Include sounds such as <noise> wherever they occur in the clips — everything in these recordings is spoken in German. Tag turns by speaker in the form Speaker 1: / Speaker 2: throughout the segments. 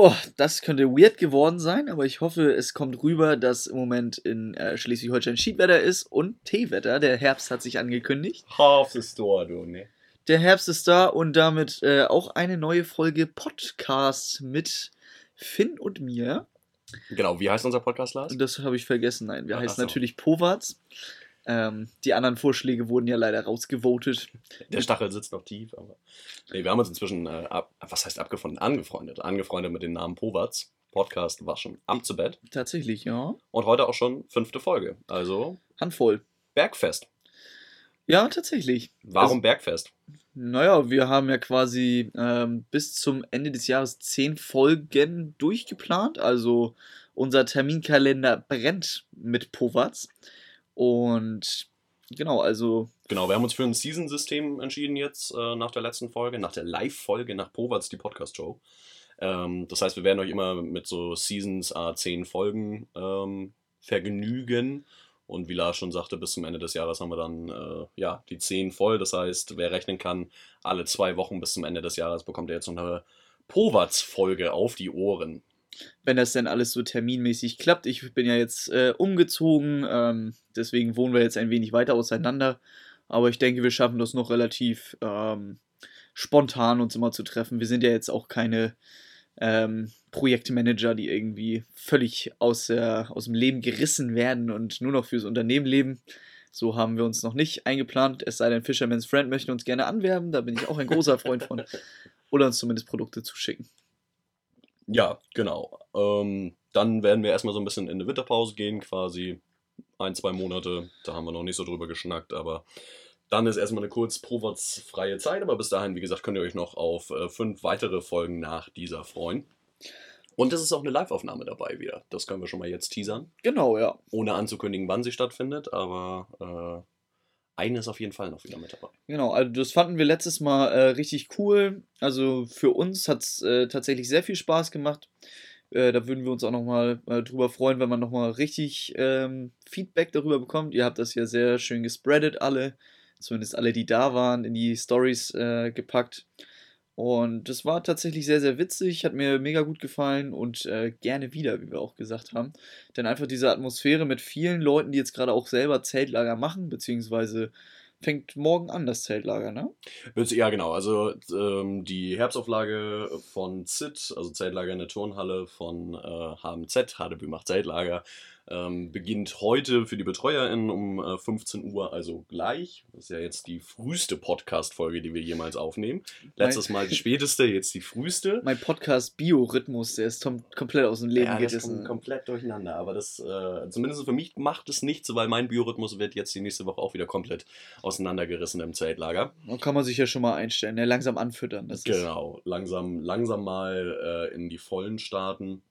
Speaker 1: Oh, das könnte weird geworden sein, aber ich hoffe, es kommt rüber, dass im Moment in äh, Schleswig-Holstein Schiedwetter ist und Teewetter. Der Herbst hat sich angekündigt.
Speaker 2: Half the store, du, ne?
Speaker 1: Der Herbst ist da und damit äh, auch eine neue Folge Podcast mit Finn und mir.
Speaker 2: Genau, wie heißt unser Podcast, Lars?
Speaker 1: Das habe ich vergessen. Nein, wir
Speaker 2: Ah,
Speaker 1: heißen
Speaker 2: ach so.
Speaker 1: natürlich Powatz. Ähm, die anderen Vorschläge wurden ja leider rausgevotet.
Speaker 2: Der Stachel sitzt noch tief, aber. Nee, wir haben uns inzwischen, äh, ab, was heißt abgefunden? Angefreundet. Angefreundet mit dem Namen Powatz. Podcast war schon am zu Bett.
Speaker 1: Tatsächlich, ja.
Speaker 2: Und heute auch schon fünfte Folge. Also
Speaker 1: Handvoll.
Speaker 2: Bergfest.
Speaker 1: Ja, tatsächlich.
Speaker 2: Warum
Speaker 1: Also-
Speaker 2: Bergfest?
Speaker 1: Naja, wir haben ja quasi ähm, bis zum Ende des Jahres zehn Folgen durchgeplant. Also unser Terminkalender brennt mit Powatz. Und genau, also
Speaker 2: Genau, wir haben uns für ein Season-System entschieden jetzt äh, nach der letzten Folge, nach der Live-Folge, nach Powatz, die Podcast-Show. Ähm, das heißt, wir werden euch immer mit so Seasons, äh, zehn Folgen ähm, vergnügen. Und wie Lars schon sagte, bis zum Ende des Jahres haben wir dann äh, ja, die zehn voll. Das heißt, wer rechnen kann, alle zwei Wochen bis zum Ende des Jahres bekommt er jetzt noch eine Powatz-Folge auf die Ohren.
Speaker 1: Wenn das denn alles so terminmäßig klappt. Ich bin ja jetzt äh, umgezogen, ähm, deswegen wohnen wir jetzt ein wenig weiter auseinander. Aber ich denke, wir schaffen das noch relativ ähm, spontan, uns immer zu treffen. Wir sind ja jetzt auch keine ähm, Projektmanager, die irgendwie völlig aus, der, aus dem Leben gerissen werden und nur noch fürs Unternehmen leben. So haben wir uns noch nicht eingeplant. Es sei denn, Fisherman's Friend möchte uns gerne anwerben. Da bin ich auch ein großer Freund von. <laughs> Oder uns zumindest Produkte zuschicken.
Speaker 2: Ja, genau. Ähm, dann werden wir erstmal so ein bisschen in eine Winterpause gehen, quasi ein, zwei Monate. Da haben wir noch nicht so drüber geschnackt, aber dann ist erstmal eine kurz freie Zeit. Aber bis dahin, wie gesagt, könnt ihr euch noch auf äh, fünf weitere Folgen nach dieser freuen. Und es ist auch eine Live-Aufnahme dabei wieder. Das können wir schon mal jetzt teasern.
Speaker 1: Genau, ja.
Speaker 2: Ohne anzukündigen, wann sie stattfindet, aber äh, eine ist auf jeden Fall noch wieder mit dabei.
Speaker 1: Genau, also das fanden wir letztes Mal äh, richtig cool. Also für uns hat es äh, tatsächlich sehr viel Spaß gemacht. Äh, da würden wir uns auch nochmal äh, drüber freuen, wenn man nochmal richtig ähm, Feedback darüber bekommt. Ihr habt das ja sehr schön gespreadet, alle. Zumindest alle, die da waren, in die Stories äh, gepackt. Und das war tatsächlich sehr, sehr witzig, hat mir mega gut gefallen und äh, gerne wieder, wie wir auch gesagt haben. Denn einfach diese Atmosphäre mit vielen Leuten, die jetzt gerade auch selber Zeltlager machen, beziehungsweise fängt morgen an, das Zeltlager, ne?
Speaker 2: Ja, genau. Also ähm, die Herbstauflage von ZIT, also Zeltlager in der Turnhalle von äh, HMZ, Hadebü macht Zeltlager, ähm, beginnt heute für die BetreuerInnen um äh, 15 Uhr, also gleich. Das ist ja jetzt die früheste Podcast-Folge, die wir jemals aufnehmen. Letztes Mal die späteste, jetzt die früheste. <laughs>
Speaker 1: Mein Podcast Biorhythmus, der ist komplett aus dem Leben
Speaker 2: Ja,
Speaker 1: gerissen.
Speaker 2: komplett durcheinander, aber das, äh, zumindest für mich macht es nichts, weil mein Biorhythmus wird jetzt die nächste Woche auch wieder komplett auseinandergerissen im Zeltlager.
Speaker 1: Da kann man sich ja schon mal einstellen, ne? langsam anfüttern. Das ist,
Speaker 2: Genau, langsam, langsam mal äh, in die Vollen starten.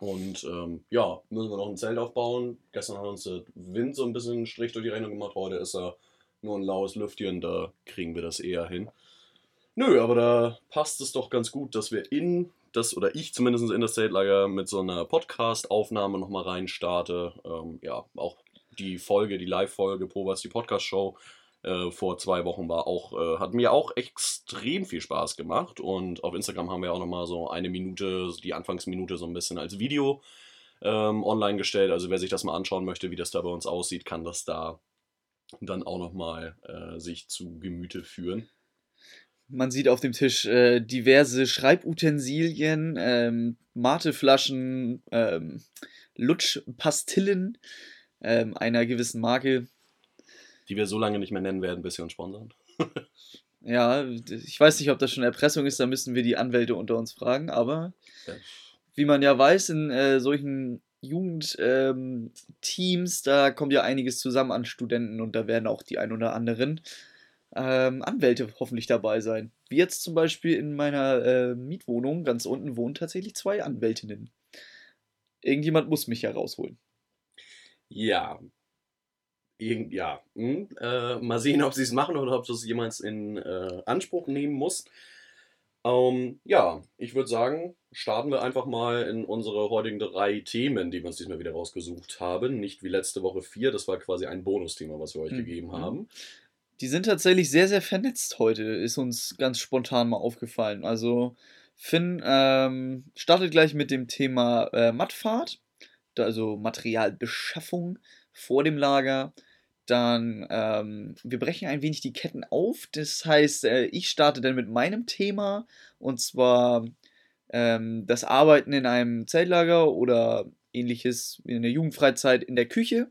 Speaker 2: Und ähm, ja, müssen wir noch ein Zelt aufbauen. Gestern hat uns der Wind so ein bisschen einen Strich durch die Rechnung gemacht. Heute ist er nur ein laues Lüftchen, da kriegen wir das eher hin. Nö, aber da passt es doch ganz gut, dass wir in das, oder ich zumindest in das Zeltlager mit so einer Podcast-Aufnahme nochmal rein starte. Ähm, ja, auch die Folge, die Live-Folge, Povas, die Podcast-Show, äh, vor zwei Wochen war auch, äh, hat mir auch extrem viel Spaß gemacht. Und auf Instagram haben wir auch nochmal so eine Minute, die Anfangsminute so ein bisschen als Video ähm, online gestellt. Also wer sich das mal anschauen möchte, wie das da bei uns aussieht, kann das da dann auch nochmal äh, sich zu Gemüte führen.
Speaker 1: Man sieht auf dem Tisch äh, diverse Schreibutensilien, ähm, Mateflaschen, ähm, Lutschpastillen ähm, einer gewissen Marke.
Speaker 2: Die wir so lange nicht mehr nennen werden, bis sie uns sponsern. <laughs>
Speaker 1: Ja, ich weiß nicht, ob das schon Erpressung ist, da müssen wir die Anwälte unter uns fragen, aber
Speaker 2: Ja.
Speaker 1: wie man ja weiß, in äh, solchen Jugendteams, ähm, da kommt ja einiges zusammen an Studenten und da werden auch die ein oder anderen ähm, Anwälte hoffentlich dabei sein. Wie jetzt zum Beispiel in meiner äh, Mietwohnung ganz unten wohnen tatsächlich zwei Anwältinnen. Irgendjemand muss mich ja rausholen.
Speaker 2: Ja. Irgend, ja. Hm. Äh, mal sehen, ob sie es machen oder ob das jemand in äh, Anspruch nehmen muss. Ähm, ja, ich würde sagen, starten wir einfach mal in unsere heutigen drei Themen, die wir uns diesmal wieder rausgesucht haben. Nicht wie letzte Woche vier, das war quasi ein Bonusthema, was wir euch
Speaker 1: Mhm.
Speaker 2: gegeben haben.
Speaker 1: Die sind tatsächlich sehr, sehr vernetzt heute, ist uns ganz spontan mal aufgefallen. Also Finn ähm, startet gleich mit dem Thema äh, Mattfahrt, also Materialbeschaffung vor dem Lager. Dann, ähm, wir brechen ein wenig die Ketten auf. Das heißt, äh, ich starte dann mit meinem Thema und zwar ähm, das Arbeiten in einem Zeltlager oder ähnliches in der Jugendfreizeit in der Küche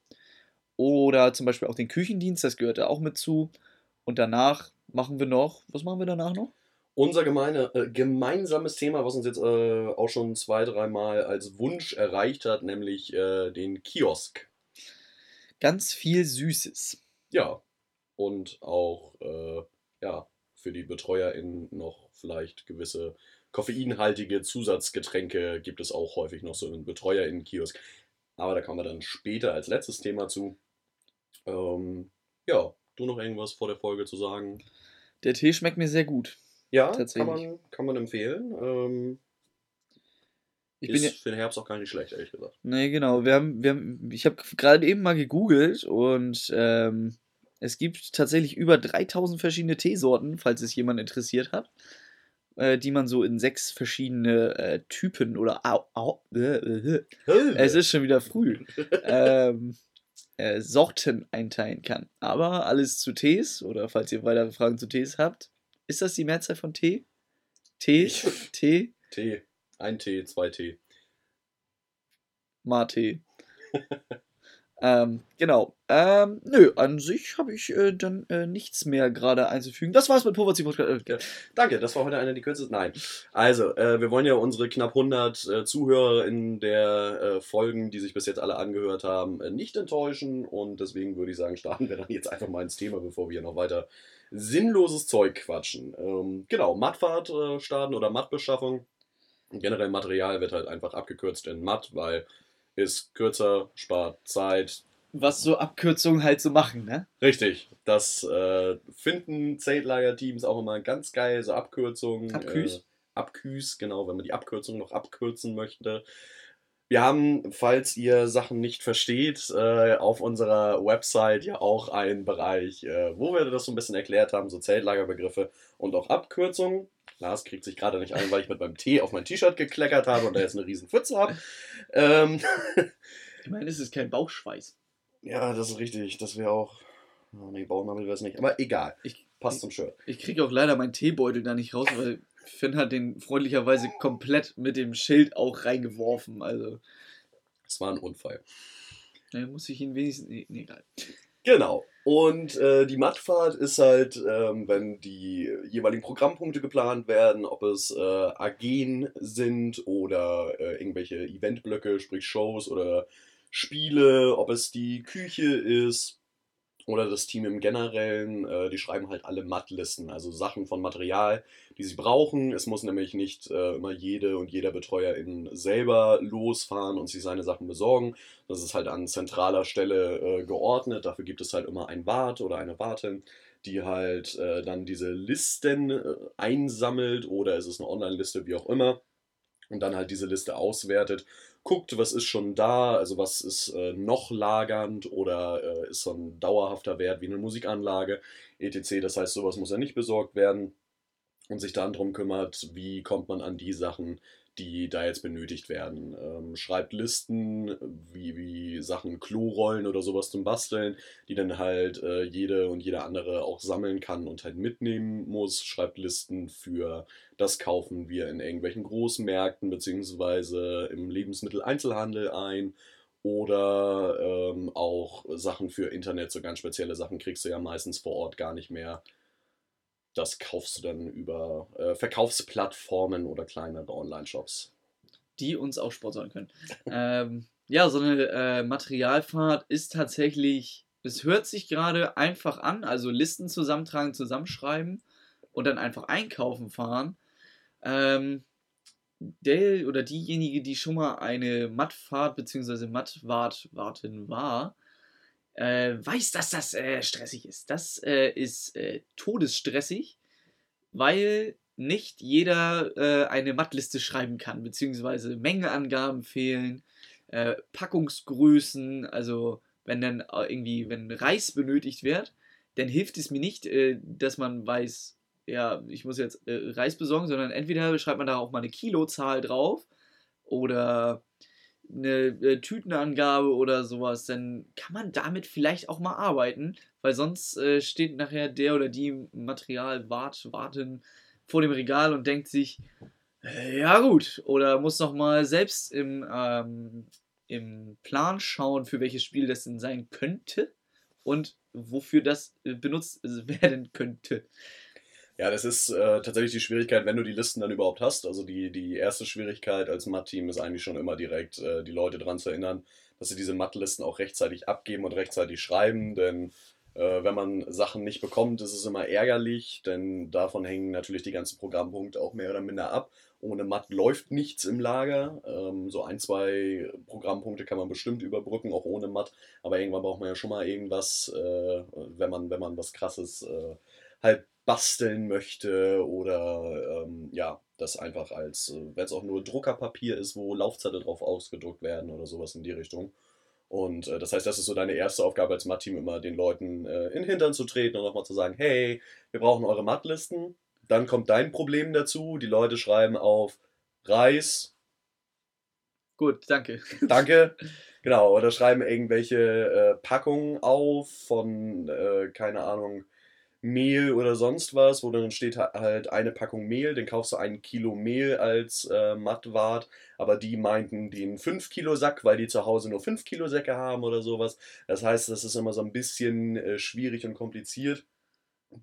Speaker 1: oder zum Beispiel auch den Küchendienst, das gehört da auch mit zu. Und danach machen wir noch, was machen wir danach noch?
Speaker 2: Unser gemeine, äh, gemeinsames Thema, was uns jetzt äh, auch schon zwei, dreimal als Wunsch erreicht hat, nämlich äh, den Kiosk.
Speaker 1: Ganz viel Süßes.
Speaker 2: Ja. Und auch, äh, ja, für die BetreuerInnen noch vielleicht gewisse koffeinhaltige Zusatzgetränke gibt es auch häufig noch so einen BetreuerInnen-Kiosk. Aber da kommen wir dann später als letztes Thema zu. Ähm, ja, du noch irgendwas vor der Folge zu sagen?
Speaker 1: Der Tee schmeckt mir sehr gut.
Speaker 2: Ja, kann man, kann man empfehlen. Ähm, ich ist ja, für den Herbst auch gar nicht schlecht, ehrlich gesagt.
Speaker 1: Nee, genau. Wir haben, wir haben, ich habe gerade eben mal gegoogelt und ähm, es gibt tatsächlich über 3000 verschiedene Teesorten, falls es jemand interessiert hat, äh, die man so in sechs verschiedene äh, Typen oder au, au, äh, äh, es ist schon wieder früh. ähm, äh, Sorten einteilen kann. Aber alles zu Tees oder falls ihr weitere Fragen zu Tees habt, ist das die Mehrzahl von Tee? Tee? Tee?
Speaker 2: Tee. Ein Tee, zwei Tee.
Speaker 1: Mate. <laughs> ähm, genau. Ähm, nö, an sich habe ich äh, dann äh, nichts mehr gerade einzufügen. Das war's mit Poverty Podcast.
Speaker 2: Äh, Danke, das war heute einer der kürzesten. Nein. Also, äh, wir wollen ja unsere knapp 100 äh, Zuhörer in der äh, Folgen, die sich bis jetzt alle angehört haben, nicht enttäuschen. Und deswegen würde ich sagen, starten wir dann jetzt einfach mal ins Thema, bevor wir noch weiter sinnloses Zeug quatschen. Ähm, genau, Mattfahrt starten oder Mattbeschaffung. Generell Material wird halt einfach abgekürzt in Matt, weil ist kürzer, spart Zeit,
Speaker 1: was so Abkürzungen halt so machen, ne?
Speaker 2: Richtig. Das äh, finden Zeltlager-Teams auch immer ganz geil, so Abkürzungen. Abküs? Äh, Abküs, genau, wenn man die Abkürzung noch abkürzen möchte. Wir haben, falls ihr Sachen nicht versteht, äh, auf unserer Website ja auch einen Bereich, äh, wo wir das so ein bisschen erklärt haben, so Zeltlagerbegriffe und auch Abkürzungen. Lars kriegt sich gerade nicht ein, weil ich mit meinem Tee auf mein T-Shirt gekleckert habe und da jetzt eine riesen Pfütze habe. Ähm, <laughs>
Speaker 1: ich meine, es ist kein Bauchschweiß.
Speaker 2: Ja, das ist richtig. Das wäre auch. Oh, nee, Bauchnabel wäre es nicht. Aber egal. Ich, Passt zum Shirt.
Speaker 1: Ich kriege auch leider meinen Teebeutel da nicht raus, weil Finn hat den freundlicherweise komplett mit dem Schild auch reingeworfen. Also.
Speaker 2: Es war ein Unfall.
Speaker 1: Da muss ich ihn wenigstens. Nee, nee egal.
Speaker 2: Genau. Und äh, die Mattfahrt ist halt, ähm, wenn die jeweiligen Programmpunkte geplant werden, ob es äh, AGen sind oder äh, irgendwelche Eventblöcke, sprich Shows oder Spiele, ob es die Küche ist oder das Team im Generellen, äh, die schreiben halt alle Mattlisten, also Sachen von Material, die sie brauchen. Es muss nämlich nicht äh, immer jede und jeder Betreuerin selber losfahren und sich seine Sachen besorgen. Das ist halt an zentraler Stelle äh, geordnet. Dafür gibt es halt immer einen Wart oder eine Wartin, die halt äh, dann diese Listen äh, einsammelt oder ist es eine Online-Liste, wie auch immer und dann halt diese Liste auswertet, guckt, was ist schon da, also was ist äh, noch lagernd oder äh, ist so ein dauerhafter Wert wie eine Musikanlage, etc. Das heißt, sowas muss ja nicht besorgt werden und sich dann darum kümmert, wie kommt man an die Sachen, die da jetzt benötigt werden. Ähm, schreibt Listen, wie, wie Sachen Klorollen oder sowas zum Basteln, die dann halt äh, jede und jeder andere auch sammeln kann und halt mitnehmen muss. Schreibt Listen für das kaufen wir in irgendwelchen Großmärkten beziehungsweise im Lebensmitteleinzelhandel ein. Oder ähm, auch Sachen für Internet, so ganz spezielle Sachen kriegst du ja meistens vor Ort gar nicht mehr das kaufst du dann über äh, Verkaufsplattformen oder kleinere Online-Shops.
Speaker 1: Die uns auch sponsern können. <laughs> ähm, ja, so eine äh, Materialfahrt ist tatsächlich, es hört sich gerade einfach an, also Listen zusammentragen, zusammenschreiben und dann einfach einkaufen fahren. Ähm, der oder diejenige, die schon mal eine Mattfahrt bzw. Mattwartin war, äh, weiß, dass das äh, stressig ist. Das äh, ist äh, todesstressig, weil nicht jeder äh, eine Mattliste schreiben kann, beziehungsweise Mengeangaben fehlen, äh, Packungsgrößen, also wenn dann irgendwie, wenn Reis benötigt wird, dann hilft es mir nicht, dass man weiß, ja, ich muss jetzt Reis besorgen, sondern entweder schreibt man da auch mal eine Kilozahl drauf oder eine äh, Tütenangabe oder sowas, dann kann man damit vielleicht auch mal arbeiten, weil sonst äh, steht nachher der oder die Materialwartin vor dem Regal und denkt sich, äh, ja gut, oder muss noch mal selbst im, ähm, im Plan schauen, für welches Spiel das denn sein könnte und wofür das äh, benutzt <laughs> werden könnte.
Speaker 2: Ja, das ist äh, tatsächlich die Schwierigkeit, wenn du die Listen dann überhaupt hast. Also die, die erste Schwierigkeit als Matt-Team ist eigentlich schon immer direkt, äh, die Leute daran zu erinnern, dass sie diese Matt-Listen auch rechtzeitig abgeben und rechtzeitig schreiben. Denn äh, wenn man Sachen nicht bekommt, ist es immer ärgerlich, denn davon hängen natürlich die ganzen Programmpunkte auch mehr oder minder ab. Ohne Matt läuft nichts im Lager. Ähm, so ein, zwei Programmpunkte kann man bestimmt überbrücken, auch ohne Matt. Aber irgendwann braucht man ja schon mal irgendwas, äh, wenn, man, wenn man was Krasses äh, halt basteln möchte oder ähm, ja, das einfach als, äh, wenn es auch nur Druckerpapier ist, wo Laufzettel drauf ausgedruckt werden oder sowas in die Richtung. Und äh, das heißt, das ist so deine erste Aufgabe als Matt-Team, immer den Leuten äh, in den Hintern zu treten und nochmal zu sagen, hey, wir brauchen eure Matt-Listen. Dann kommt dein Problem dazu. Die Leute schreiben auf Reis.
Speaker 1: Gut, danke. <laughs>
Speaker 2: Danke. Genau, oder schreiben irgendwelche äh, Packungen auf von, äh, keine Ahnung, Mehl oder sonst was, wo dann steht halt eine Packung Mehl, dann kaufst du ein Kilo Mehl als äh, Mattwart, aber die meinten den 5 Kilo Sack, weil die zu Hause nur 5 Kilo Säcke haben oder sowas. Das heißt, das ist immer so ein bisschen äh, schwierig und kompliziert.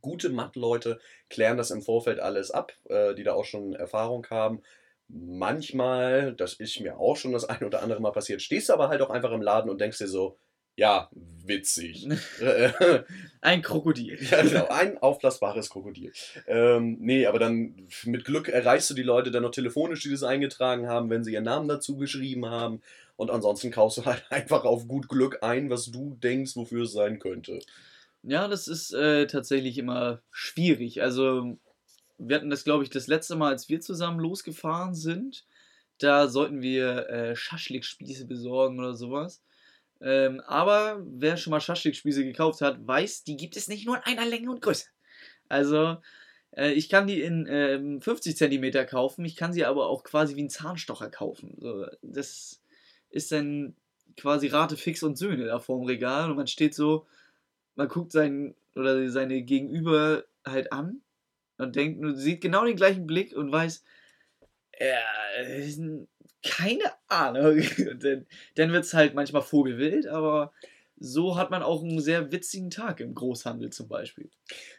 Speaker 2: Gute Mattleute klären das im Vorfeld alles ab, äh, die da auch schon Erfahrung haben. Manchmal, das ist mir auch schon das ein oder andere Mal passiert, stehst du aber halt auch einfach im Laden und denkst dir so, ja, witzig. <laughs>
Speaker 1: ein Krokodil.
Speaker 2: Ja, genau, ein aufblasbares Krokodil. Ähm, nee, aber dann mit Glück erreichst du die Leute dann noch telefonisch, die das eingetragen haben, wenn sie ihren Namen dazu geschrieben haben. Und ansonsten kaufst du halt <laughs> einfach auf gut Glück ein, was du denkst, wofür es sein könnte.
Speaker 1: Ja, das ist äh, tatsächlich immer schwierig. Also, wir hatten das, glaube ich, das letzte Mal, als wir zusammen losgefahren sind. Da sollten wir äh, Schaschlikspieße besorgen oder sowas. Ähm, aber wer schon mal Schaschlik-Spieße gekauft hat, weiß, die gibt es nicht nur in einer Länge und Größe. Also, äh, ich kann die in ähm, 50 cm kaufen, ich kann sie aber auch quasi wie ein Zahnstocher kaufen. So, das ist dann quasi Rate fix und Söhne da vorm Regal und man steht so, man guckt seinen oder seine Gegenüber halt an und denkt, sieht genau den gleichen Blick und weiß, ja, keine Ahnung. <laughs> dann dann wird es halt manchmal vogelwild, aber so hat man auch einen sehr witzigen Tag im Großhandel zum Beispiel.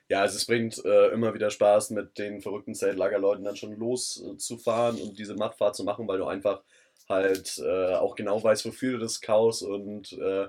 Speaker 2: Ja, also es bringt äh, immer wieder Spaß, mit den verrückten Zeltlagerleuten dann schon loszufahren äh, und diese Mattfahrt zu machen, weil du einfach halt äh, auch genau weißt, wofür du das kaust und äh,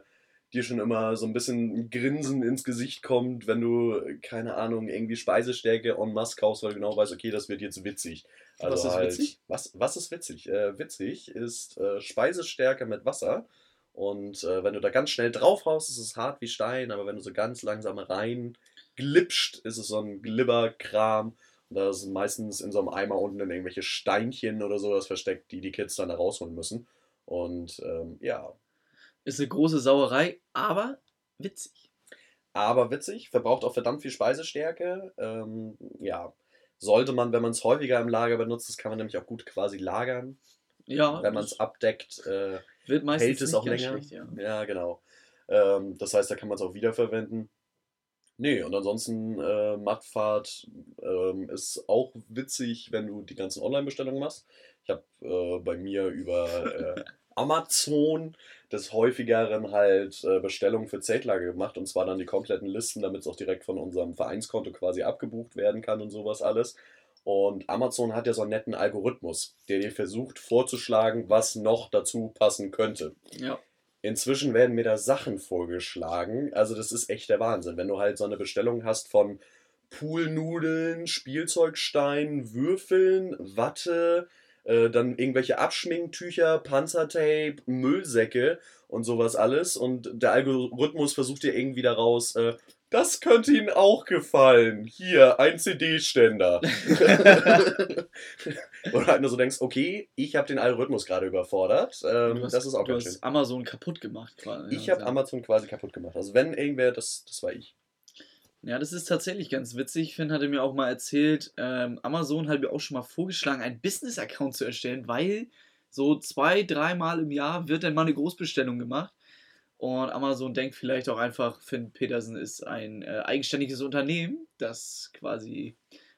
Speaker 2: dir schon immer so ein bisschen ein Grinsen ins Gesicht kommt, wenn du, keine Ahnung, irgendwie Speisestärke en masse kaufst, weil du genau weißt, okay, das wird jetzt witzig. Also was ist halt, witzig? Was, was ist witzig? Äh, witzig ist äh, Speisestärke mit Wasser. Und äh, wenn du da ganz schnell drauf haust, ist es hart wie Stein, aber wenn du so ganz langsam rein glitscht, ist es so ein Glibberkram. Und da ist meistens in so einem Eimer unten in irgendwelche Steinchen oder sowas versteckt, die die Kids dann da rausholen müssen. Und ähm, ja,
Speaker 1: ist eine große Sauerei, aber witzig.
Speaker 2: Aber witzig, verbraucht auch verdammt viel Speisestärke. Ähm, ja, sollte man, wenn man es häufiger im Lager benutzt, das kann man nämlich auch gut quasi lagern. Ja. Wenn man es abdeckt, äh, wird meistens hält es auch länger. Schlecht, ja. ja. genau. Ähm, das heißt, da kann man es auch wiederverwenden. Nee, und ansonsten äh, Mattfahrt ähm, ist auch witzig, wenn du die ganzen Online-Bestellungen machst. Ich habe äh, bei mir über äh, <laughs> Amazon des häufigeren halt äh, Bestellungen für Zeltlager gemacht und zwar dann die kompletten Listen, damit es auch direkt von unserem Vereinskonto quasi abgebucht werden kann und sowas alles. Und Amazon hat ja so einen netten Algorithmus, der dir versucht vorzuschlagen, was noch dazu passen könnte. Ja. Inzwischen werden mir da Sachen vorgeschlagen. Also das ist echt der Wahnsinn. Wenn du halt so eine Bestellung hast von Poolnudeln, Spielzeugsteinen, Würfeln, Watte, äh, dann irgendwelche Abschminktücher, Panzertape, Müllsäcke und sowas alles. Und der Algorithmus versucht dir irgendwie daraus, äh, das könnte Ihnen auch gefallen. Hier, ein CD-Ständer. <laughs> Oder halt nur so denkst, okay, ich habe den Algorithmus gerade überfordert. Ähm,
Speaker 1: hast,
Speaker 2: das ist auch
Speaker 1: du ganz hast schön. Amazon kaputt gemacht
Speaker 2: quasi. Ich habe Amazon quasi kaputt gemacht. Also wenn irgendwer, das, das war ich.
Speaker 1: Ja, das ist tatsächlich ganz witzig. Finn hatte mir auch mal erzählt, ähm, Amazon hat mir auch schon mal vorgeschlagen, einen Business-Account zu erstellen, weil so zwei, dreimal im Jahr wird dann mal eine Großbestellung gemacht. Und Amazon denkt vielleicht auch einfach, Finn Petersen ist ein äh, eigenständiges Unternehmen, das quasi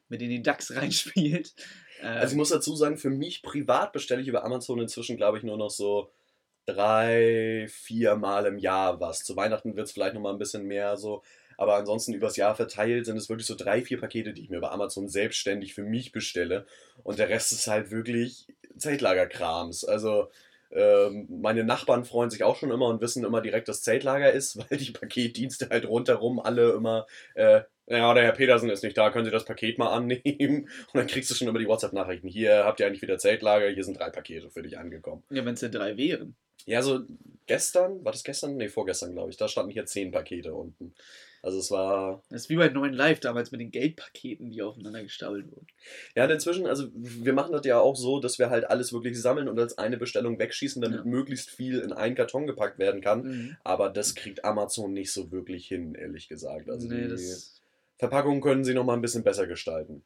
Speaker 1: mit in den DAX <laughs> reinspielt.
Speaker 2: Ähm, also ich muss dazu sagen, für mich privat bestelle ich über Amazon inzwischen, glaube ich, nur noch so drei, vier Mal im Jahr was. Zu Weihnachten wird es vielleicht nochmal ein bisschen mehr so. Aber ansonsten übers Jahr verteilt sind es wirklich so drei, vier Pakete, die ich mir bei Amazon selbstständig für mich bestelle. Und der Rest ist halt wirklich Zeltlagerkrams. Also ähm, meine Nachbarn freuen sich auch schon immer und wissen immer direkt, dass Zeltlager ist, <laughs> weil die Paketdienste halt rundherum alle immer, äh, ja, der Herr Petersen ist nicht da, können Sie das Paket mal annehmen? Und dann kriegst du schon immer die WhatsApp-Nachrichten. Hier habt ihr eigentlich wieder Zeltlager, hier sind drei Pakete für dich angekommen.
Speaker 1: Ja, wenn es ja drei wären.
Speaker 2: Ja, so gestern, war das gestern? Ne, vorgestern, glaube ich. Da standen hier zehn Pakete unten. Also es war.
Speaker 1: Das ist wie bei 9 Live damals mit den Geldpaketen, die aufeinander gestapelt wurden.
Speaker 2: Ja, inzwischen, also wir machen das ja auch so, dass wir halt alles wirklich sammeln und als eine Bestellung wegschießen, damit ja. möglichst viel in einen Karton gepackt werden kann. Mhm. Aber das kriegt Amazon nicht so wirklich hin, ehrlich gesagt. Also nee, die Verpackungen können sie nochmal ein bisschen besser gestalten.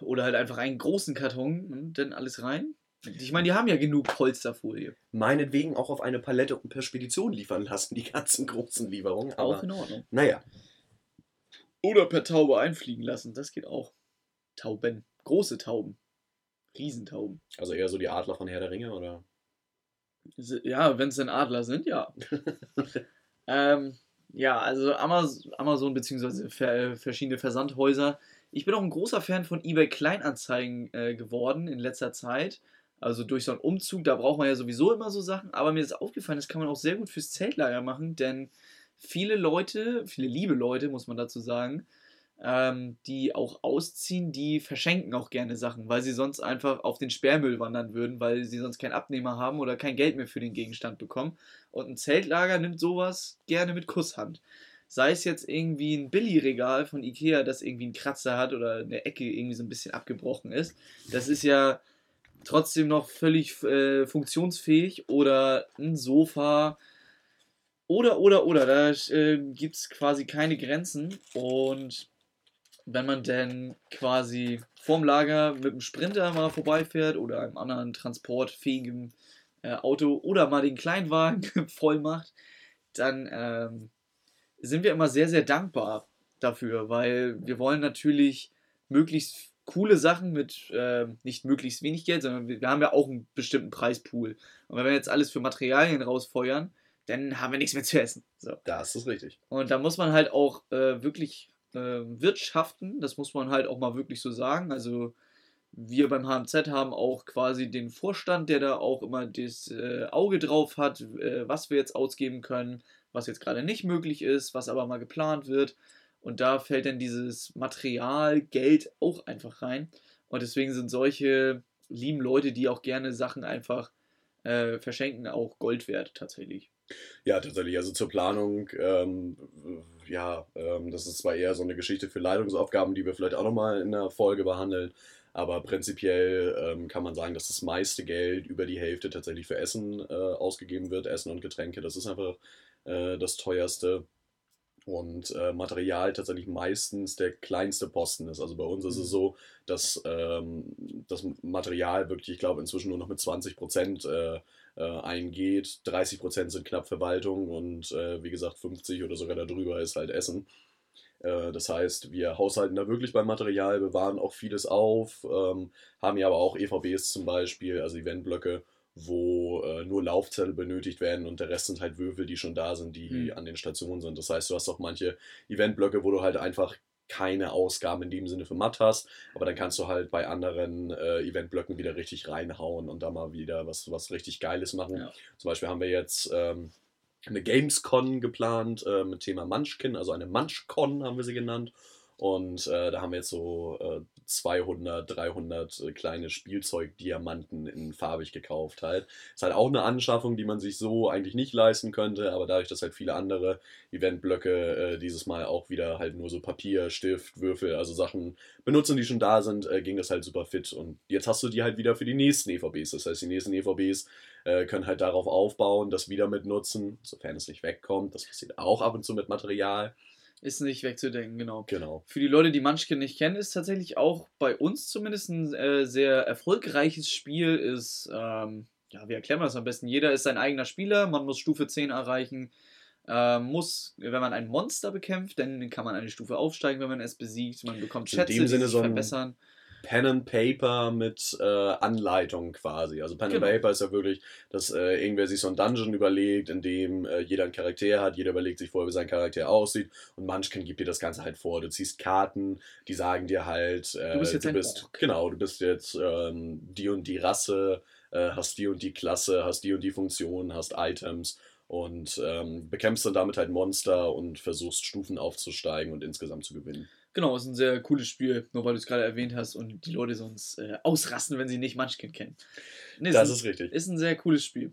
Speaker 1: Oder halt einfach einen großen Karton und dann alles rein. Ich meine, die haben ja genug Polsterfolie.
Speaker 2: Meinetwegen auch auf eine Palette und per Spedition liefern lassen, die ganzen großen Lieferungen. Aber, auch in Ordnung. Naja.
Speaker 1: Oder per Taube einfliegen lassen, das geht auch. Tauben. Große Tauben. Riesentauben.
Speaker 2: Also eher so die Adler von Herr der Ringe, oder?
Speaker 1: Ja, wenn es denn Adler sind, ja. <laughs> ähm, ja, also Amazon, Amazon bzw. verschiedene Versandhäuser. Ich bin auch ein großer Fan von eBay Kleinanzeigen äh, geworden in letzter Zeit. Also durch so einen Umzug, da braucht man ja sowieso immer so Sachen. Aber mir ist aufgefallen, das kann man auch sehr gut fürs Zeltlager machen, denn viele Leute, viele liebe Leute, muss man dazu sagen, ähm, die auch ausziehen, die verschenken auch gerne Sachen, weil sie sonst einfach auf den Sperrmüll wandern würden, weil sie sonst keinen Abnehmer haben oder kein Geld mehr für den Gegenstand bekommen. Und ein Zeltlager nimmt sowas gerne mit Kusshand. Sei es jetzt irgendwie ein Billy-Regal von Ikea, das irgendwie einen Kratzer hat oder eine Ecke irgendwie so ein bisschen abgebrochen ist. Das ist ja trotzdem noch völlig äh, funktionsfähig oder ein Sofa oder, oder, oder. Da äh, gibt es quasi keine Grenzen und wenn man denn quasi vorm Lager mit dem Sprinter mal vorbeifährt oder einem anderen transportfähigen äh, Auto oder mal den Kleinwagen <laughs> voll macht, dann ähm, sind wir immer sehr, sehr dankbar dafür, weil wir wollen natürlich möglichst coole Sachen mit äh, nicht möglichst wenig Geld, sondern wir, wir, haben ja auch einen bestimmten Preispool. Und wenn wir jetzt alles für Materialien rausfeuern, dann haben wir nichts mehr zu essen. So.
Speaker 2: Das ist richtig.
Speaker 1: Und da muss man halt auch äh, wirklich äh, wirtschaften, das muss man halt auch mal wirklich so sagen. Also wir beim HMZ haben auch quasi den Vorstand, der da auch immer das äh, Auge drauf hat, äh, was wir jetzt ausgeben können, was jetzt gerade nicht möglich ist, was aber mal geplant wird. Und da fällt dann dieses Material, Geld auch einfach rein. Und deswegen sind solche lieben Leute, die auch gerne Sachen einfach äh, verschenken, auch Gold wert tatsächlich.
Speaker 2: Ja, tatsächlich. Also zur Planung, ähm, ja, ähm, das ist zwar eher so eine Geschichte für Leitungsaufgaben, die wir vielleicht auch nochmal in der Folge behandeln. Aber prinzipiell ähm, kann man sagen, dass das meiste Geld, über die Hälfte tatsächlich für Essen äh, ausgegeben wird. Essen und Getränke, das ist einfach äh, das teuerste. Und äh, Material tatsächlich meistens der kleinste Posten ist. Also bei uns ist es mhm. so, dass ähm, das Material wirklich, ich glaube, inzwischen nur noch mit 20 Prozent äh, äh, eingeht. 30 Prozent sind knapp Verwaltung und äh, wie gesagt 50 oder sogar darüber ist halt Essen. Äh, das heißt, wir haushalten da wirklich beim Material, bewahren auch vieles auf, ähm, haben ja aber auch EVBs zum Beispiel, also Eventblöcke, wo äh, nur Laufzettel benötigt werden und der Rest sind halt Würfel, die schon da sind, die mhm. an den Stationen sind. Das heißt, du hast auch manche Eventblöcke, wo du halt einfach keine Ausgaben in dem Sinne für Matt hast, aber dann kannst du halt bei anderen äh, Eventblöcken wieder richtig reinhauen und da mal wieder was, was richtig Geiles machen. Ja. Zum Beispiel haben wir jetzt ähm, eine Gamescon geplant äh, mit Thema Munchkin, also eine Munchcon haben wir sie genannt. Und äh, da haben wir jetzt so äh, 200, 300 äh, kleine Spielzeugdiamanten in farbig gekauft halt. Ist halt auch eine Anschaffung, die man sich so eigentlich nicht leisten könnte, aber dadurch, dass halt viele andere Eventblöcke äh, dieses Mal auch wieder halt nur so Papier, Stift, Würfel, also Sachen benutzen, die schon da sind, äh, ging das halt super fit. Und jetzt hast du die halt wieder für die nächsten EVBs. Das heißt, die nächsten EVBs äh, können halt darauf aufbauen, das wieder mitnutzen, sofern es nicht wegkommt. Das passiert auch ab und zu mit Material.
Speaker 1: Ist nicht wegzudenken, genau.
Speaker 2: Genau.
Speaker 1: Für die Leute, die Munchkin nicht kennen, ist tatsächlich auch bei uns zumindest ein äh, sehr erfolgreiches Spiel. Ist, ähm, ja, wie erklären wir das am besten? Jeder ist sein eigener Spieler, man muss Stufe 10 erreichen. Äh, muss, wenn man ein Monster bekämpft, dann kann man eine Stufe aufsteigen, wenn man es besiegt. Man bekommt Schätze, die sich
Speaker 2: so
Speaker 1: verbessern.
Speaker 2: Pen and Paper mit äh, Anleitung quasi. Also Pen
Speaker 1: Genau.
Speaker 2: and Paper ist ja wirklich, dass äh, irgendwer sich so ein Dungeon überlegt, in dem äh, jeder einen Charakter hat, jeder überlegt sich vorher, wie sein Charakter aussieht und Munchkin gibt dir das Ganze halt vor. Du ziehst Karten, die sagen dir halt, äh,
Speaker 1: Du bist jetzt ein Ork.
Speaker 2: genau, du bist jetzt ähm, die und die Rasse, äh, hast die und die Klasse, hast die und die Funktion, hast Items und ähm, bekämpfst dann damit halt Monster und versuchst Stufen aufzusteigen und insgesamt zu gewinnen.
Speaker 1: Genau, ist ein sehr cooles Spiel, nur weil du es gerade erwähnt hast und die Leute sonst äh, ausrasten, wenn sie nicht Munchkin kennen. Nee,
Speaker 2: Das
Speaker 1: ein,
Speaker 2: ist richtig.
Speaker 1: ist ein sehr cooles Spiel.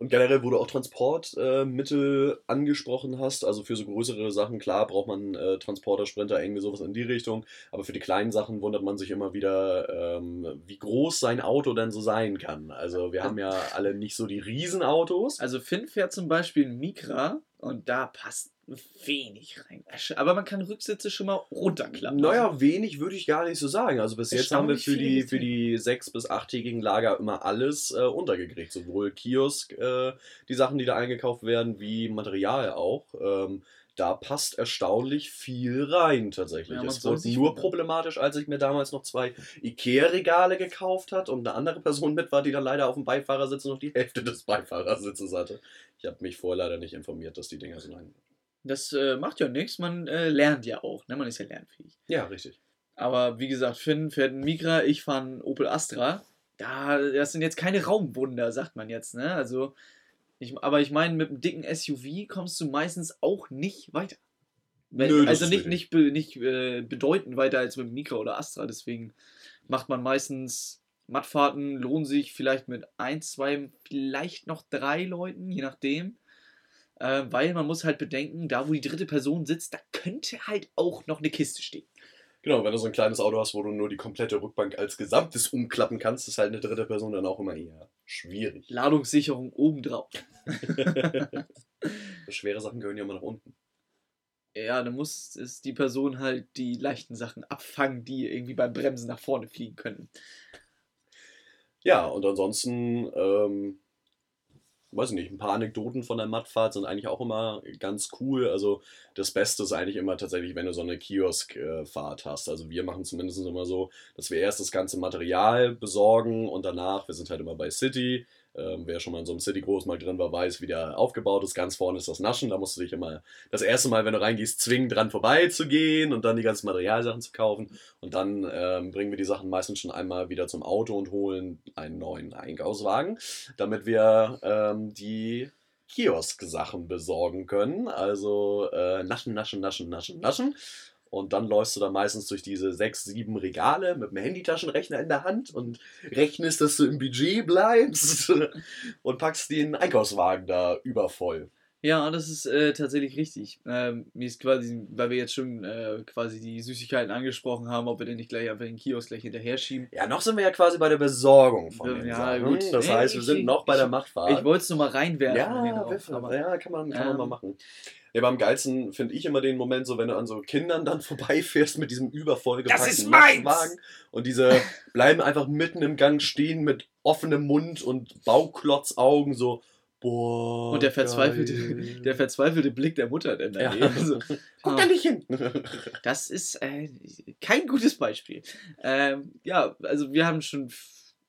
Speaker 2: Und generell, wo du auch Transportmittel äh, angesprochen hast, also für so größere Sachen, klar, braucht man äh, Transporter, Sprinter, irgendwie sowas in die Richtung. Aber für die kleinen Sachen wundert man sich immer wieder, ähm, wie groß sein Auto denn so sein kann. Also wir haben ja alle nicht so die Riesenautos.
Speaker 1: Also Finn fährt zum Beispiel ein Micra und da passt wenig rein. Aber man kann Rücksitze schon mal runterklappen.
Speaker 2: Naja, wenig würde ich gar nicht so sagen. Also bis jetzt haben wir für die, für die sechs- bis achttägigen Lager immer alles äh, untergekriegt. Sowohl Kiosk, äh, die Sachen, die da eingekauft werden, wie Material auch. Ähm, da passt erstaunlich viel rein tatsächlich.
Speaker 1: Ja,
Speaker 2: es wurde nur problematisch, als ich mir damals noch zwei Ikea-Regale gekauft hat und eine andere Person mit war, die dann leider auf dem Beifahrersitz noch die Hälfte des Beifahrersitzes hatte. Ich habe mich vorher leider nicht informiert, dass die Dinger so lang
Speaker 1: Das äh, macht ja nichts, man äh, lernt ja auch, ne? man ist ja lernfähig.
Speaker 2: Ja, richtig.
Speaker 1: Aber wie gesagt, Finn fährt ein Micra, ich fahre einen Opel Astra. Da, das sind jetzt keine Raumwunder, sagt man jetzt, ne? Also, ich, aber ich meine, mit einem dicken SUV kommst du meistens auch nicht weiter. Wenn,
Speaker 2: Nö,
Speaker 1: also nicht, nicht, be, nicht äh, bedeutend weiter als mit dem Micra oder Astra. Deswegen macht man meistens Mattfahrten, lohnen sich vielleicht mit ein, zwei, vielleicht noch drei Leuten, je nachdem. Äh, weil man muss halt bedenken, da wo die dritte Person sitzt, da könnte halt auch noch eine Kiste stehen.
Speaker 2: Genau, wenn du so ein kleines Auto hast, wo du nur die komplette Rückbank als Gesamtes umklappen kannst, ist halt eine dritte Person dann auch immer eher schwierig.
Speaker 1: Ladungssicherung obendrauf. <laughs>
Speaker 2: Schwere Sachen gehören ja immer nach unten.
Speaker 1: Ja, dann muss es die Person halt die leichten Sachen abfangen, die irgendwie beim Bremsen nach vorne fliegen könnten.
Speaker 2: Ja, und ansonsten, ähm, weiß ich nicht, ein paar Anekdoten von der Mattfahrt sind eigentlich auch immer ganz cool. Also das Beste ist eigentlich immer tatsächlich, wenn du so eine Kioskfahrt hast. Also wir machen zumindest immer so, dass wir erst das ganze Material besorgen und danach, wir sind halt immer bei City. Ähm, wer schon mal in so einem City-Großmarkt drin war, weiß, wie der aufgebaut ist. Ganz vorne ist das Naschen. Da musst du dich immer das erste Mal, wenn du reingehst, zwingen, dran vorbeizugehen und dann die ganzen Materialsachen zu kaufen. Und dann ähm, bringen wir die Sachen meistens schon einmal wieder zum Auto und holen einen neuen Einkaufswagen, damit wir ähm, die Kiosk-Sachen besorgen können. Also äh, naschen, naschen, naschen, naschen, naschen. Und dann läufst du da meistens durch diese sechs, sieben Regale mit dem Handytaschenrechner in der Hand und rechnest, dass du im Budget bleibst <laughs> und packst den Einkaufswagen da übervoll.
Speaker 1: Ja, das ist äh, tatsächlich richtig. Ähm, mir ist quasi, weil wir jetzt schon äh, quasi die Süßigkeiten angesprochen haben, ob wir denn nicht gleich einfach den Kiosk gleich hinterher schieben.
Speaker 2: Ja, noch sind wir ja quasi bei der Besorgung von den
Speaker 1: Ja,
Speaker 2: Sachen.
Speaker 1: gut.
Speaker 2: Das
Speaker 1: Nee,
Speaker 2: heißt, wir
Speaker 1: ich-
Speaker 2: sind noch bei
Speaker 1: ich-
Speaker 2: der Machtfahrt.
Speaker 1: Ich wollte es nur mal reinwerfen.
Speaker 2: Ja, Wiffe,
Speaker 1: aber-
Speaker 2: ja, kann man, kann man
Speaker 1: Ähm,
Speaker 2: mal machen. Ja, aber am geilsten finde ich immer den Moment, so wenn du an so Kindern dann <laughs> vorbeifährst mit diesem übervollgepackten
Speaker 1: Das ist meins!
Speaker 2: Wagen und diese bleiben einfach mitten im Gang stehen mit offenem Mund und Bauchklotzaugen so, boah.
Speaker 1: Und der verzweifelte,
Speaker 2: geil.
Speaker 1: der verzweifelte Blick der Mutter dann
Speaker 2: Ja.
Speaker 1: Also, <laughs>
Speaker 2: Guck
Speaker 1: ah,
Speaker 2: da nicht hin. <laughs>
Speaker 1: Das ist äh, kein gutes Beispiel. Ähm, ja, also wir haben schon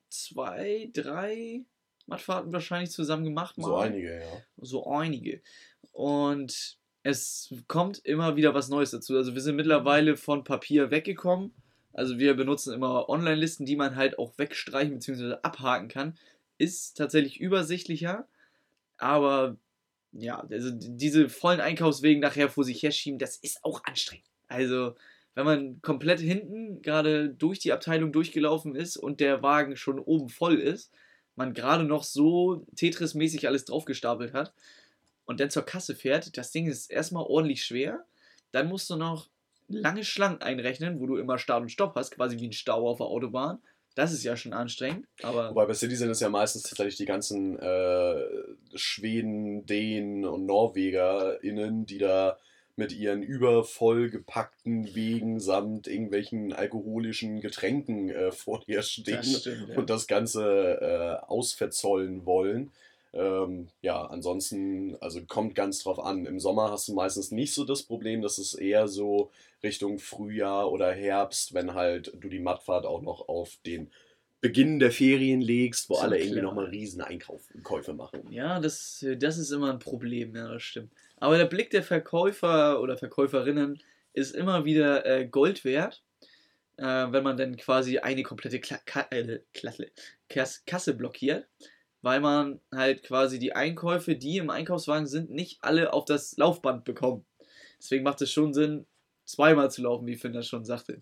Speaker 1: zwei, drei Mattfahrten wahrscheinlich zusammen gemacht.
Speaker 2: so
Speaker 1: mal.
Speaker 2: einige, ja.
Speaker 1: so einige. Und es kommt immer wieder was Neues dazu. Also wir sind mittlerweile von Papier weggekommen. Also wir benutzen immer Online-Listen, die man halt auch wegstreichen bzw. abhaken kann. Ist tatsächlich übersichtlicher, aber ja, also diese vollen Einkaufswegen nachher vor sich herschieben, das ist auch anstrengend. Also wenn man komplett hinten gerade durch die Abteilung durchgelaufen ist und der Wagen schon oben voll ist, man gerade noch so Tetris-mäßig alles draufgestapelt hat und dann zur Kasse fährt, das Ding ist erstmal ordentlich schwer. Dann musst du noch lange Schlangen einrechnen, wo du immer Start und Stopp hast, quasi wie ein Stau auf der Autobahn. Das ist ja schon anstrengend, aber
Speaker 2: Wobei bei City sind es ja meistens tatsächlich die ganzen äh, Schweden, Dänen und NorwegerInnen, die da mit ihren übervoll gepackten Wegen samt irgendwelchen alkoholischen Getränken äh, vor dir stehen
Speaker 1: Das stimmt, ja.
Speaker 2: und das Ganze äh, ausverzollen wollen. Ähm, ja, ansonsten, also kommt ganz drauf an. Im Sommer hast du meistens nicht so das Problem, das ist eher so Richtung Frühjahr oder Herbst, wenn halt du die Mattfahrt auch noch auf den Beginn der Ferien legst, wo
Speaker 1: So
Speaker 2: alle irgendwie nochmal riesen Einkäufe machen.
Speaker 1: Ja, das, das ist immer ein Problem, ja, das stimmt. Aber der Blick der Verkäufer oder Verkäuferinnen ist immer wieder äh, Gold wert, äh, wenn man dann quasi eine komplette Kla Ka äh, Kasse blockiert, weil man halt quasi die Einkäufe, die im Einkaufswagen sind, nicht alle auf das Laufband bekommt. Deswegen macht es schon Sinn, zweimal zu laufen, wie Finn das schon sagte.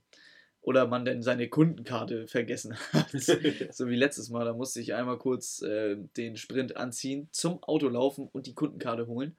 Speaker 1: Oder man denn seine Kundenkarte vergessen hat. <laughs> So wie letztes Mal, da musste ich einmal kurz äh, den Sprint anziehen, zum Auto laufen und die Kundenkarte holen.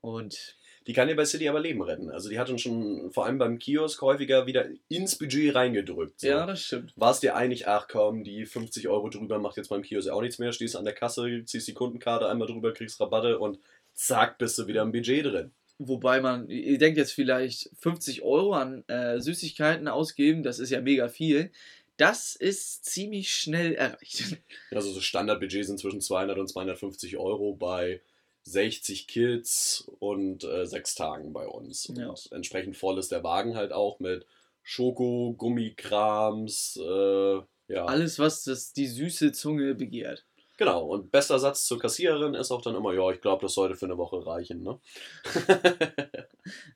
Speaker 1: Und
Speaker 2: Die kann dir bei City aber Leben retten. Also die hat uns schon vor allem beim Kiosk häufiger wieder ins Budget reingedrückt. So.
Speaker 1: ja, das stimmt.
Speaker 2: War es dir einig, ach komm, die 50 Euro drüber macht jetzt beim Kiosk auch nichts mehr, stehst an der Kasse, ziehst die Kundenkarte einmal drüber, kriegst Rabatte und zack, bist du wieder im Budget drin.
Speaker 1: Wobei man, ihr denkt jetzt vielleicht 50 Euro an äh, Süßigkeiten ausgeben, das ist ja mega viel. Das ist ziemlich schnell erreicht.
Speaker 2: Also so Standardbudget sind zwischen 200 und 250 Euro bei 60 Kids und äh, sechs Tagen bei uns. Und
Speaker 1: Ja.
Speaker 2: entsprechend voll ist der Wagen halt auch mit Schoko, Gummikrams, äh, ja.
Speaker 1: Alles, was das, die süße Zunge begehrt.
Speaker 2: Genau, und bester Satz zur Kassiererin ist auch dann immer, ja, ich glaube, das sollte für eine Woche reichen, ne?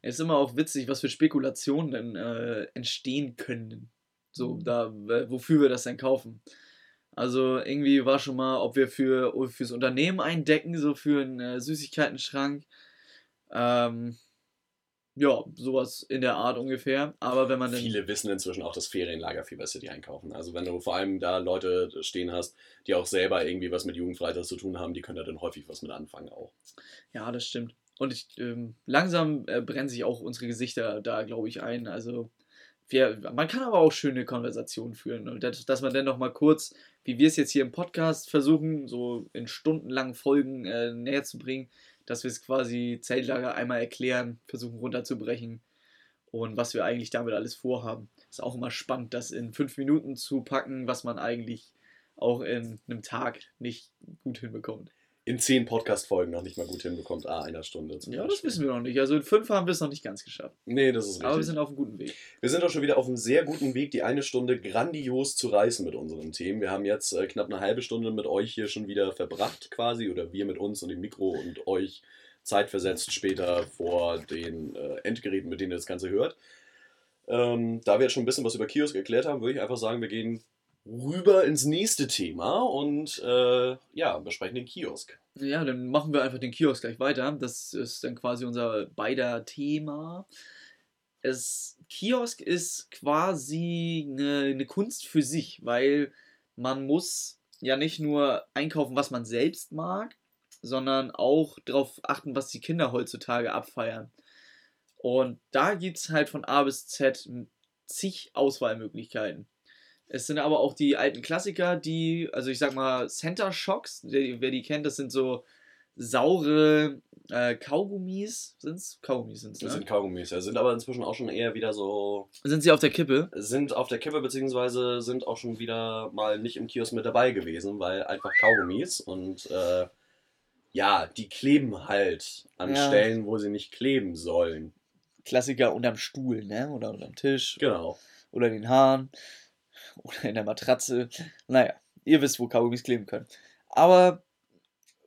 Speaker 1: Es <laughs> ist immer auch witzig, was für Spekulationen dann äh, entstehen können. So, da, wofür wir das denn kaufen. Also irgendwie war schon mal, ob wir für fürs Unternehmen eindecken, so für einen äh, Süßigkeitenschrank. Ähm, ja, sowas in der Art ungefähr. Aber wenn man.
Speaker 2: Viele wissen inzwischen auch das Ferienlager viel besser, die einkaufen. Also wenn du vor allem da Leute stehen hast, die auch selber irgendwie was mit Jugendfreizeit zu tun haben, die können da dann häufig was mit anfangen auch.
Speaker 1: Ja, das stimmt. Und ich, ähm, langsam äh, brennen sich auch unsere Gesichter da, glaube ich, ein. Also wir, man kann aber auch schöne Konversationen führen. Und das, dass man dann noch mal kurz, wie wir es jetzt hier im Podcast versuchen, so in stundenlangen Folgen äh, näher zu bringen, dass wir es quasi Zeltlager einmal erklären, versuchen runterzubrechen und was wir eigentlich damit alles vorhaben. Ist auch immer spannend, das in fünf Minuten zu packen, was man eigentlich auch in einem Tag nicht gut hinbekommt.
Speaker 2: In zehn Podcast-Folgen noch nicht mal gut hinbekommt, ah, einer Stunde. zum
Speaker 1: Ja, das wissen wir noch nicht. Also in fünf haben wir es noch nicht ganz geschafft.
Speaker 2: Nee, das ist richtig.
Speaker 1: Aber wir sind auf einem guten Weg.
Speaker 2: Wir sind auch schon wieder auf einem sehr guten Weg, die eine Stunde grandios zu reißen mit unseren Themen. Wir haben jetzt äh, knapp eine halbe Stunde mit euch hier schon wieder verbracht, quasi, oder wir mit uns und dem Mikro und euch zeitversetzt später vor den äh, Endgeräten, mit denen ihr das Ganze hört. Ähm, da wir jetzt schon ein bisschen was über Kiosk erklärt haben, würde ich einfach sagen, wir gehen rüber ins nächste Thema und äh, ja, besprechen den Kiosk.
Speaker 1: Ja, dann machen wir einfach den Kiosk gleich weiter. Das ist dann quasi unser beider Thema. Es, Kiosk ist quasi eine, eine Kunst für sich, weil man muss ja nicht nur einkaufen, was man selbst mag, sondern auch darauf achten, was die Kinder heutzutage abfeiern. Und da gibt es halt von A bis Z zig Auswahlmöglichkeiten. Es sind aber auch die alten Klassiker, die, also ich sag mal, Center Shocks, der, wer die kennt, das sind so saure äh, Kaugummis. Sind's? Kaugummis sind's,
Speaker 2: Das
Speaker 1: ne?
Speaker 2: sind Kaugummis, ja, sind aber inzwischen auch schon eher wieder so
Speaker 1: Sind sie auf der Kippe?
Speaker 2: sind auf der Kippe beziehungsweise sind auch schon wieder mal nicht im Kiosk mit dabei gewesen, weil einfach Kaugummis und äh, ja, die kleben halt an
Speaker 1: Ja.
Speaker 2: Stellen, wo sie nicht kleben sollen.
Speaker 1: Klassiker unterm Stuhl, ne? Oder unterm Tisch.
Speaker 2: Genau.
Speaker 1: Oder in den Haaren. Oder in der Matratze. Naja, ihr wisst, wo Kaugummis kleben können. Aber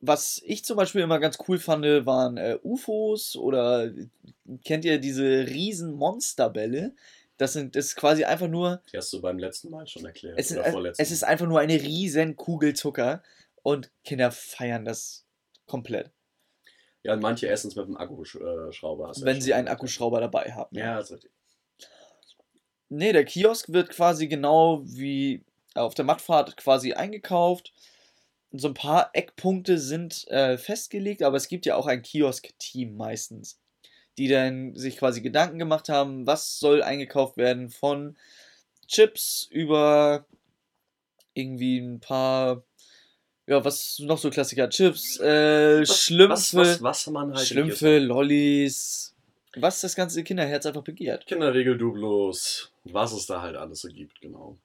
Speaker 1: was ich zum Beispiel immer ganz cool fand, waren äh, UFOs oder kennt ihr diese riesen Monsterbälle? Das, sind, das ist quasi einfach nur
Speaker 2: Die hast du beim letzten Mal schon erklärt.
Speaker 1: Es ist,
Speaker 2: oder
Speaker 1: äh,
Speaker 2: vorletzten.
Speaker 1: es ist einfach nur eine riesen Kugel Zucker und Kinder feiern das komplett,
Speaker 2: ja, und manche essen es mit einem Akkuschrauber. ja
Speaker 1: wenn sie einen. Akkuschrauber dabei haben.
Speaker 2: Ja, das ist richtig.
Speaker 1: Nee, der Kiosk wird quasi genau wie auf der Mattfahrt quasi eingekauft. So ein paar Eckpunkte sind äh, festgelegt, aber es gibt ja auch ein Kiosk-Team meistens, die dann sich quasi Gedanken gemacht haben, was soll eingekauft werden von Chips über irgendwie ein paar, ja, was noch so Klassiker, Chips, äh,
Speaker 2: Was-
Speaker 1: Schlümpfe,
Speaker 2: Was, was, halt
Speaker 1: Schlümpfe, Lollis, was das ganze Kinderherz einfach begehrt.
Speaker 2: Kinderregel Dublos, was es da halt alles so gibt, genau.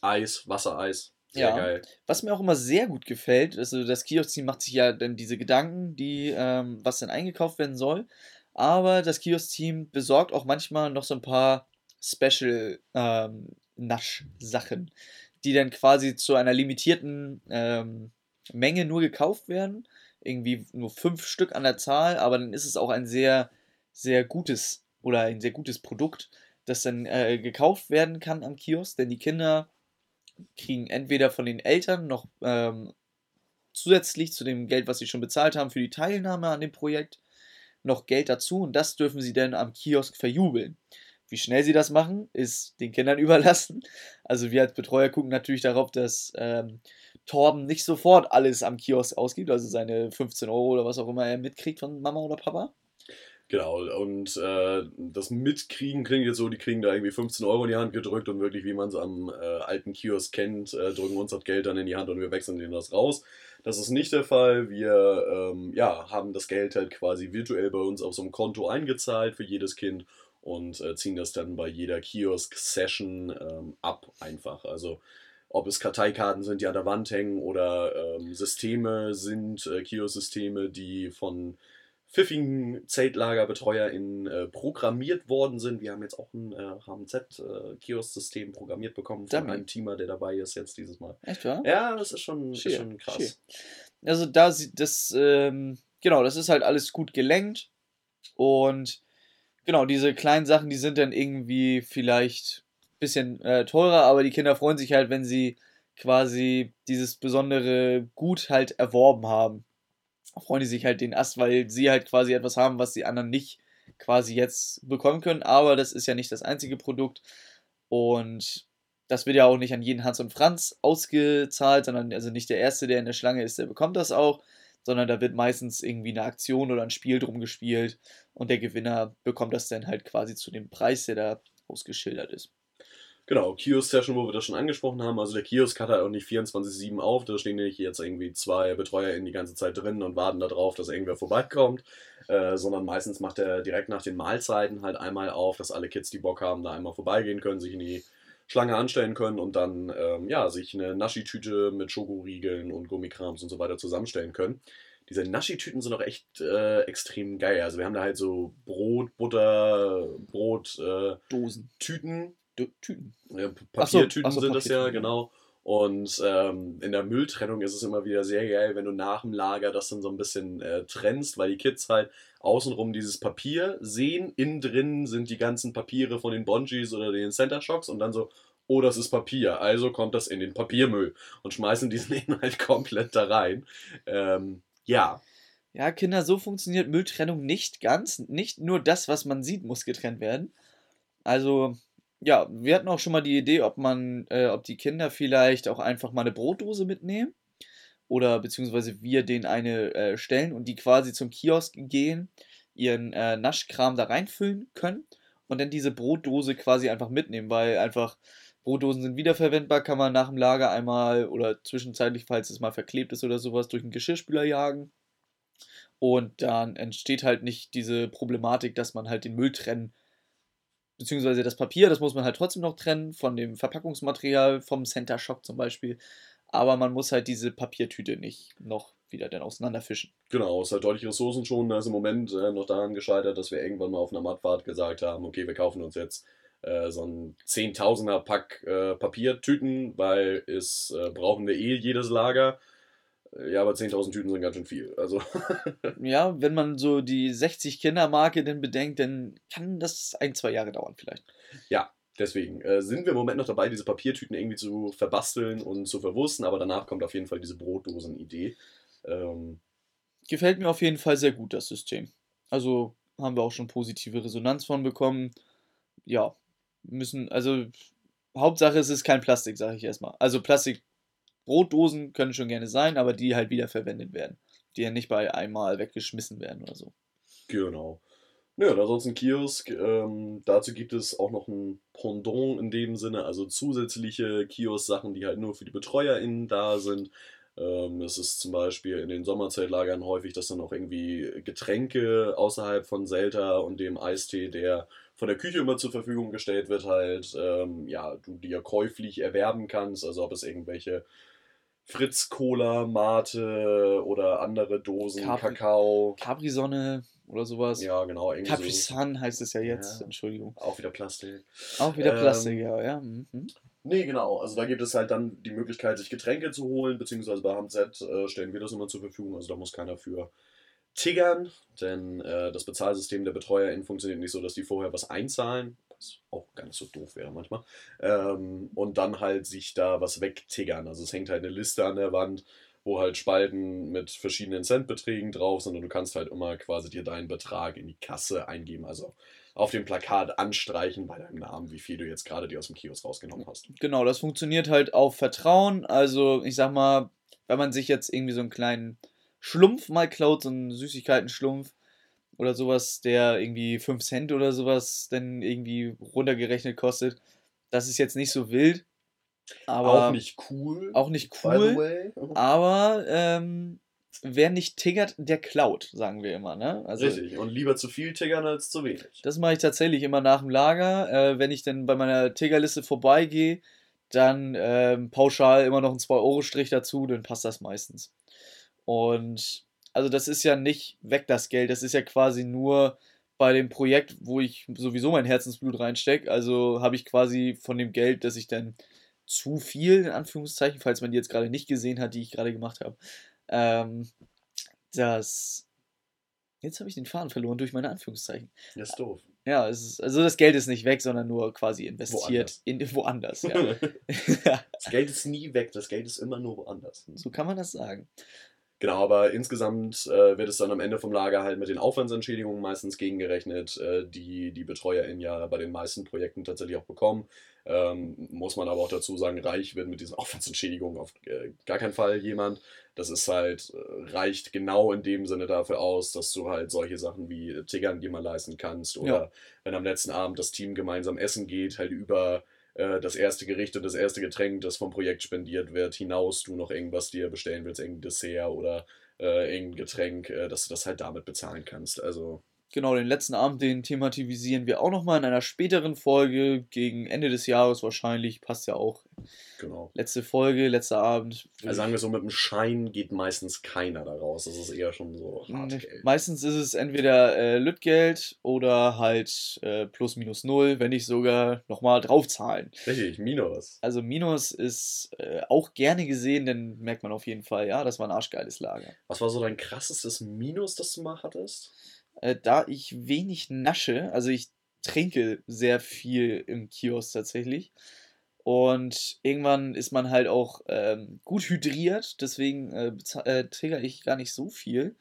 Speaker 2: Eis, Wassereis, sehr
Speaker 1: Ja.
Speaker 2: geil.
Speaker 1: Was mir auch immer sehr gut gefällt, also das Kiosk-Team macht sich ja dann diese Gedanken, die, ähm, was denn eingekauft werden soll. Aber das Kiosk-Team besorgt auch manchmal noch so ein paar Special ähm, die dann quasi zu einer limitierten ähm, Menge nur gekauft werden. Irgendwie nur fünf Stück an der Zahl, aber dann ist es auch ein sehr, sehr gutes oder ein sehr gutes Produkt, das dann äh, gekauft werden kann am Kiosk, denn die Kinder kriegen entweder von den Eltern noch ähm, zusätzlich zu dem Geld, was sie schon bezahlt haben für die Teilnahme an dem Projekt, noch Geld dazu und das dürfen sie dann am Kiosk verjubeln. Wie schnell sie das machen, ist den Kindern <laughs> überlassen. Also wir als Betreuer gucken natürlich darauf, dass ähm, Torben nicht sofort alles am Kiosk ausgibt, also seine 15 Euro oder was auch immer er mitkriegt von Mama oder Papa.
Speaker 2: Genau, und äh, das Mitkriegen klingt jetzt so, die kriegen da irgendwie 15 Euro in die Hand gedrückt und wirklich, wie man es am äh, alten Kiosk kennt, äh, drücken uns das Geld dann in die Hand und wir wechseln denen das raus. Das ist nicht der Fall. Wir ähm, ja, haben das Geld halt quasi virtuell bei uns auf so einem Konto eingezahlt für jedes Kind und äh, ziehen das dann bei jeder Kiosk-Session ähm, ab einfach. Also ob es Karteikarten sind, die an der Wand hängen oder ähm, Systeme sind, äh, Kiosk-Systeme, die von pfiffigen ZeltlagerbetreuerInnen äh, programmiert worden sind. Wir haben jetzt auch ein äh, HMZ-Kiosk-System programmiert bekommen von
Speaker 1: Damit.
Speaker 2: einem Teamer, der dabei ist jetzt dieses Mal.
Speaker 1: Echt, wahr?
Speaker 2: Ja, das ist schon, ist schon krass.
Speaker 1: schön. Also da sieht das, ähm, genau, das ist halt alles gut gelenkt. Und genau, diese kleinen Sachen, die sind dann irgendwie vielleicht ein bisschen äh, teurer, aber die Kinder freuen sich halt, wenn sie quasi dieses besondere Gut halt erworben haben. Freuen die sich halt den Ast, weil sie halt quasi etwas haben, was die anderen nicht quasi jetzt bekommen können. Aber das ist ja nicht das einzige Produkt. Und das wird ja auch nicht an jeden Hans und Franz ausgezahlt, sondern also nicht der Erste, der in der Schlange ist, der bekommt das auch, sondern da wird meistens irgendwie eine Aktion oder ein Spiel drum gespielt und der Gewinner bekommt das dann halt quasi zu dem Preis, der da ausgeschildert ist.
Speaker 2: Genau, Kiosk-Session, wo wir das schon angesprochen haben. Also der Kiosk hat halt auch nicht 24-7 auf. Da stehen nicht jetzt irgendwie zwei BetreuerInnen die ganze Zeit drin und warten darauf, dass irgendwer vorbeikommt. Äh, sondern meistens macht er direkt nach den Mahlzeiten halt einmal auf, dass alle Kids, die Bock haben, da einmal vorbeigehen können, sich in die Schlange anstellen können und dann ähm, ja, sich eine Naschi-Tüte mit Schokoriegeln und Gummikrams und so weiter zusammenstellen können. Diese Naschi-Tüten sind auch echt äh, extrem geil. Also wir haben da halt so Brot, Butter, Brot, äh,
Speaker 1: Dosen,
Speaker 2: Tüten,
Speaker 1: Tüten.
Speaker 2: ja,
Speaker 1: Ach so,
Speaker 2: Papiertüten
Speaker 1: ach so,
Speaker 2: sind das ja,
Speaker 1: Papiertüten.
Speaker 2: genau. Und ähm, in der Mülltrennung ist es immer wieder sehr geil, wenn du nach dem Lager das dann so ein bisschen äh, trennst, weil die Kids halt außenrum dieses Papier sehen. Innen drin sind die ganzen Papiere von den Bonjis oder den Center Shocks und dann so, oh, das ist Papier, also kommt das in den Papiermüll und schmeißen diesen <laughs> Inhalt komplett da rein. Ähm, ja,
Speaker 1: Ja, Kinder, so funktioniert Mülltrennung nicht ganz. Nicht nur das, was man sieht, muss getrennt werden. Also, ja, wir hatten auch schon mal die Idee, ob man, äh, ob die Kinder vielleicht auch einfach mal eine Brotdose mitnehmen. Oder beziehungsweise wir denen eine äh, stellen und die quasi zum Kiosk gehen, ihren äh, Naschkram da reinfüllen können und dann diese Brotdose quasi einfach mitnehmen, weil einfach Brotdosen sind wiederverwendbar, kann man nach dem Lager einmal oder zwischenzeitlich, falls es mal verklebt ist oder sowas, durch den Geschirrspüler jagen. Und dann entsteht halt nicht diese Problematik, dass man halt den Müll trennen, beziehungsweise das Papier, das muss man halt trotzdem noch trennen von dem Verpackungsmaterial, vom Center Shock zum Beispiel. Aber man muss halt diese Papiertüte nicht noch wieder dann auseinanderfischen.
Speaker 2: Genau, es ist halt deutlich ressourcenschonender. ist im Moment äh, noch daran gescheitert, dass wir irgendwann mal auf einer Mattfahrt gesagt haben, okay, wir kaufen uns jetzt äh, so ein Zehntausender Pack äh, Papiertüten, weil es äh, brauchen wir eh jedes Lager. Ja, aber 10.000 Tüten sind ganz schön viel. Also, <laughs>
Speaker 1: Ja, wenn man so die 60-Kinder-Marke denn bedenkt, dann kann das ein, zwei Jahre dauern vielleicht.
Speaker 2: ja, deswegen äh, sind wir im Moment noch dabei, diese Papiertüten irgendwie zu verbasteln und zu verwursten, aber danach kommt auf jeden Fall diese Brotdosen-Idee. Ähm,
Speaker 1: Gefällt mir auf jeden Fall sehr gut, das System. Also haben wir auch schon positive Resonanz von bekommen. Ja, müssen, also Hauptsache es ist kein Plastik, sage ich erstmal. Also Plastik-Brotdosen können schon gerne sein, aber die halt wiederverwendet werden. Die ja nicht bei einmal weggeschmissen werden oder so.
Speaker 2: Genau. Ja, und ansonsten Kiosk. Ähm, dazu gibt es auch noch ein Pendant in dem Sinne, also zusätzliche Kiosk-Sachen, die halt nur für die BetreuerInnen da sind. Ähm, es ist zum Beispiel in den Sommerzeltlagern häufig, dass dann auch irgendwie Getränke außerhalb von Selta und dem Eistee, der von der Küche immer zur Verfügung gestellt wird, halt, ähm, ja, du dir käuflich erwerben kannst. Also ob es irgendwelche Fritz Cola, Mate oder andere Dosen,
Speaker 1: Capri-
Speaker 2: Kakao.
Speaker 1: Capri-Sonne oder sowas.
Speaker 2: Ja, genau.
Speaker 1: Capri
Speaker 2: so.
Speaker 1: Sun heißt es ja jetzt,
Speaker 2: Ja.
Speaker 1: Entschuldigung.
Speaker 2: Auch wieder Plastik.
Speaker 1: Auch wieder
Speaker 2: Ähm,
Speaker 1: Plastik, ja, ja. Mhm.
Speaker 2: Nee, genau. Also da gibt es halt dann die Möglichkeit, sich Getränke zu holen, beziehungsweise bei HMZ äh, stellen wir das immer zur Verfügung. Also da muss keiner für tiggern, denn äh, das Bezahlsystem der BetreuerInnen funktioniert nicht so, dass die vorher was einzahlen, was auch gar nicht so doof wäre manchmal, ähm, und dann halt sich da was wegtiggern. Also es hängt halt eine Liste an der Wand, wo halt Spalten mit verschiedenen Centbeträgen drauf sind und du kannst halt immer quasi dir deinen Betrag in die Kasse eingeben, also auf dem Plakat anstreichen bei deinem Namen, wie viel du jetzt gerade dir aus dem Kiosk rausgenommen hast.
Speaker 1: Genau, das funktioniert halt auf Vertrauen. Also, ich sag mal, wenn man sich jetzt irgendwie so einen kleinen Schlumpf mal klaut, so einen Süßigkeiten-Schlumpf oder sowas, der irgendwie 5 Cent oder sowas dann irgendwie runtergerechnet kostet, das ist jetzt nicht so wild. Aber
Speaker 2: auch nicht cool.
Speaker 1: auch nicht
Speaker 2: by the
Speaker 1: cool.
Speaker 2: way.
Speaker 1: Aber ähm, wer nicht tiggert, der klaut, sagen wir immer. Ne? Also,
Speaker 2: Richtig. Und lieber zu viel tiggern als zu wenig.
Speaker 1: Das mache ich tatsächlich immer nach dem Lager. Äh, wenn ich dann bei meiner Tiggerliste vorbeigehe, dann ähm, pauschal immer noch einen 2-Euro-Strich dazu, dann passt das meistens. Und also das ist ja nicht weg das Geld, das ist ja quasi nur bei dem Projekt, wo ich sowieso mein Herzensblut reinstecke. Also habe ich quasi von dem Geld, das ich dann zu viel, in Anführungszeichen, falls man die jetzt gerade nicht gesehen hat, die ich gerade gemacht habe, ähm, das. Jetzt habe ich den Faden verloren durch meine Anführungszeichen.
Speaker 2: Das ist doof.
Speaker 1: Ja, ist, also das Geld ist nicht weg, sondern nur quasi investiert in woanders. <laughs> <laughs> Ja.
Speaker 2: das Geld ist nie weg, das Geld ist immer nur woanders.
Speaker 1: so kann man das sagen.
Speaker 2: Genau, aber insgesamt äh, wird es dann am Ende vom Lager halt mit den Aufwandsentschädigungen meistens gegengerechnet, äh, die die BetreuerInnen ja bei den meisten Projekten tatsächlich auch bekommen. Ähm, muss man aber auch dazu sagen, reich wird mit diesen <laughs> Aufwandsentschädigungen auf äh, gar keinen Fall jemand. Das ist halt, äh, reicht genau in dem Sinne dafür aus, dass du halt solche Sachen wie Tiggern dir mal leisten kannst oder
Speaker 1: Ja.
Speaker 2: wenn am letzten Abend das Team gemeinsam essen geht, halt über äh, das erste Gericht und das erste Getränk, das vom Projekt spendiert wird, hinaus du noch irgendwas dir bestellen willst, irgendein Dessert oder äh, irgendein Getränk, äh, dass du das halt damit bezahlen kannst. Also,
Speaker 1: Genau, den letzten Abend, den thematisieren wir auch nochmal in einer späteren Folge, gegen Ende des Jahres wahrscheinlich, passt ja auch.
Speaker 2: genau.
Speaker 1: Letzte Folge, letzter Abend.
Speaker 2: Also sagen wir so, mit dem Schein geht meistens keiner da raus. Das ist eher schon so Hartgeld.
Speaker 1: Meistens ist es entweder äh, Lütgeld oder halt äh, plus minus null, wenn nicht sogar nochmal draufzahlen.
Speaker 2: Richtig, Minus.
Speaker 1: Also Minus ist äh, auch gerne gesehen, denn merkt man auf jeden Fall, ja, das war ein arschgeiles Lager.
Speaker 2: Was war so dein krassestes Minus, das du mal hattest?
Speaker 1: Äh, da ich wenig nasche, also ich trinke sehr viel im Kiosk tatsächlich. Und irgendwann ist man halt auch ähm, gut hydriert, deswegen äh, äh, triggere ich gar nicht so viel.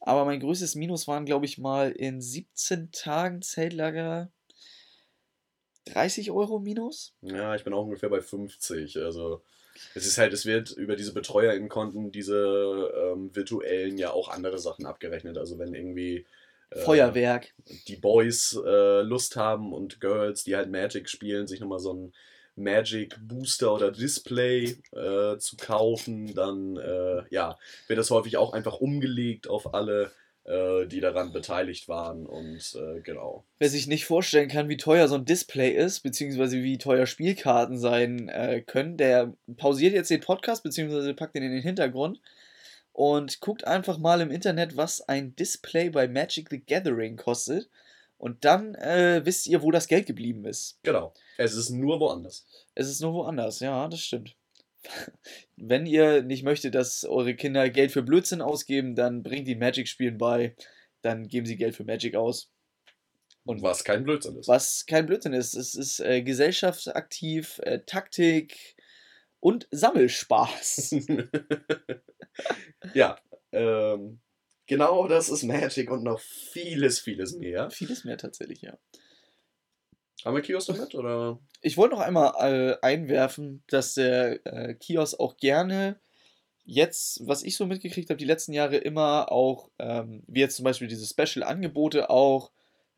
Speaker 1: Aber mein größtes Minus waren, glaube ich, mal in 17 Tagen Zeltlager 30 Euro Minus.
Speaker 2: Ja, ich bin auch ungefähr bei 50. Also es ist halt, es wird über diese BetreuerInnen-Konten, diese ähm, virtuellen ja auch andere Sachen abgerechnet. Also wenn irgendwie
Speaker 1: Feuerwerk.
Speaker 2: die Boys äh, Lust haben und Girls, die halt Magic spielen, sich nochmal so ein Magic Booster oder Display äh, zu kaufen, dann äh, ja, wird das häufig auch einfach umgelegt auf alle, äh, die daran beteiligt waren und äh, genau.
Speaker 1: Wer sich nicht vorstellen kann, wie teuer so ein Display ist, beziehungsweise wie teuer Spielkarten sein äh, können, der pausiert jetzt den Podcast, beziehungsweise packt den in den Hintergrund und guckt einfach mal im Internet, was ein Display bei Magic the Gathering kostet. Und dann äh, wisst ihr, wo das Geld geblieben ist.
Speaker 2: Genau. Es ist nur woanders.
Speaker 1: Es ist nur woanders, ja, das stimmt. <laughs> Wenn ihr nicht möchtet, dass eure Kinder Geld für Blödsinn ausgeben, dann bringt die Magic-Spielen bei. Dann geben sie Geld für Magic aus.
Speaker 2: Und was kein Blödsinn ist.
Speaker 1: Was kein Blödsinn ist. Es ist äh, gesellschaftsaktiv, äh, Taktik und Sammelspaß. <laughs>
Speaker 2: ja, ähm, genau das ist Magic und noch vieles, vieles mehr.
Speaker 1: Vieles mehr tatsächlich, ja.
Speaker 2: Haben wir Kiosk damit oder?
Speaker 1: Ich wollte noch einmal äh, einwerfen, dass der äh, Kiosk auch gerne jetzt, was ich so mitgekriegt habe, die letzten Jahre immer auch, ähm, wie jetzt zum Beispiel diese Special-Angebote auch,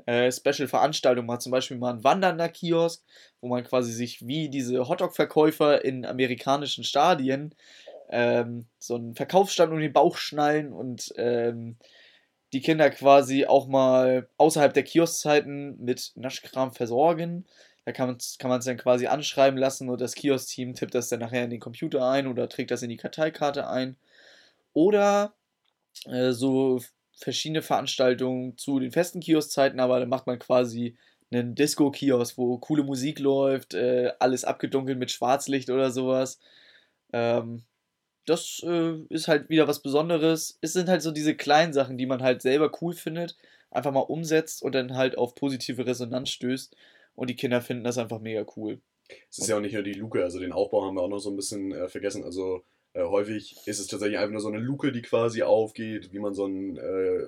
Speaker 1: äh, Special-Veranstaltungen macht, zum Beispiel mal ein wandernder Kiosk, wo man quasi sich wie diese Hotdog-Verkäufer in amerikanischen Stadien ähm, so einen Verkaufsstand um den Bauch schnallen und ähm, die Kinder quasi auch mal außerhalb der Kioskzeiten mit Naschkram versorgen. Da kann man es kann dann quasi anschreiben lassen und das Kiosk-Team tippt das dann nachher in den Computer ein oder trägt das in die Karteikarte ein. Oder äh, so verschiedene Veranstaltungen zu den festen Kioskzeiten, aber dann macht man quasi einen Disco-Kiosk, wo coole Musik läuft, äh, alles abgedunkelt mit Schwarzlicht oder sowas. Ähm, das äh, ist halt wieder was Besonderes. Es sind halt so diese kleinen Sachen, die man halt selber cool findet, einfach mal umsetzt und dann halt auf positive Resonanz stößt. Und die Kinder finden das einfach mega cool.
Speaker 2: Es ist ja auch nicht nur die Luke, also den Aufbau haben wir auch noch so ein bisschen äh, vergessen. Also äh, häufig ist es tatsächlich einfach nur so eine Luke, die quasi aufgeht, wie man so einen äh,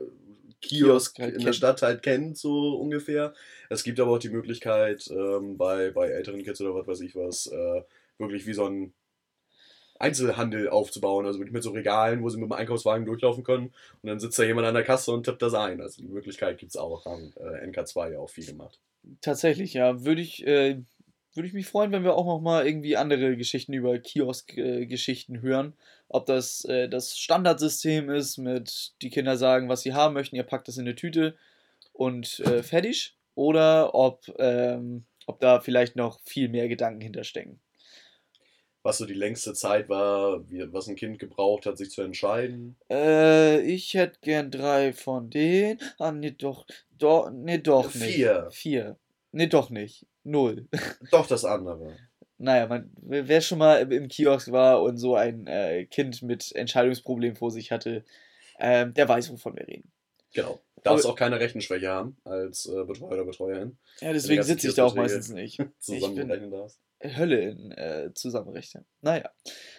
Speaker 2: Kiosk, Kiosk halt in der Stadt halt kennt, so ungefähr. Es gibt aber auch die Möglichkeit, ähm, bei, bei älteren Kids oder was weiß ich was, äh, wirklich wie so ein Einzelhandel aufzubauen, also wirklich mit so Regalen, wo sie mit dem Einkaufswagen durchlaufen können und dann sitzt da jemand an der Kasse und tippt das ein. Also die Möglichkeit gibt es auch, haben äh, NK2 ja auch viel gemacht.
Speaker 1: Tatsächlich, ja. Würde ich, äh, würde ich mich freuen, wenn wir auch noch mal irgendwie andere Geschichten über Kiosk-Geschichten hören. Ob das äh, das Standardsystem ist, mit die Kinder sagen, was sie haben möchten, ihr packt das in eine Tüte und äh, fertig. Oder ob, ähm, ob da vielleicht noch viel mehr Gedanken hinterstecken
Speaker 2: was so die längste Zeit war, was ein Kind gebraucht hat, sich zu entscheiden?
Speaker 1: Äh, ich hätte gern drei von denen. Ah, nee, doch. doch nee, doch nicht. Vier. Vier. Nee, doch nicht. Null.
Speaker 2: Doch das andere.
Speaker 1: naja, man, wer schon mal im Kiosk war und so ein äh, Kind mit Entscheidungsproblemen vor sich hatte, äh, der weiß, wovon wir reden.
Speaker 2: Genau. Darfst auch keine Rechenschwäche haben als äh, Betreuer oder Betreuerin.
Speaker 1: Ja, deswegen sitze ich da auch meistens nicht. <laughs> Zusammenrechnen darfst. Hölle in äh, zusammenrechnen. Naja.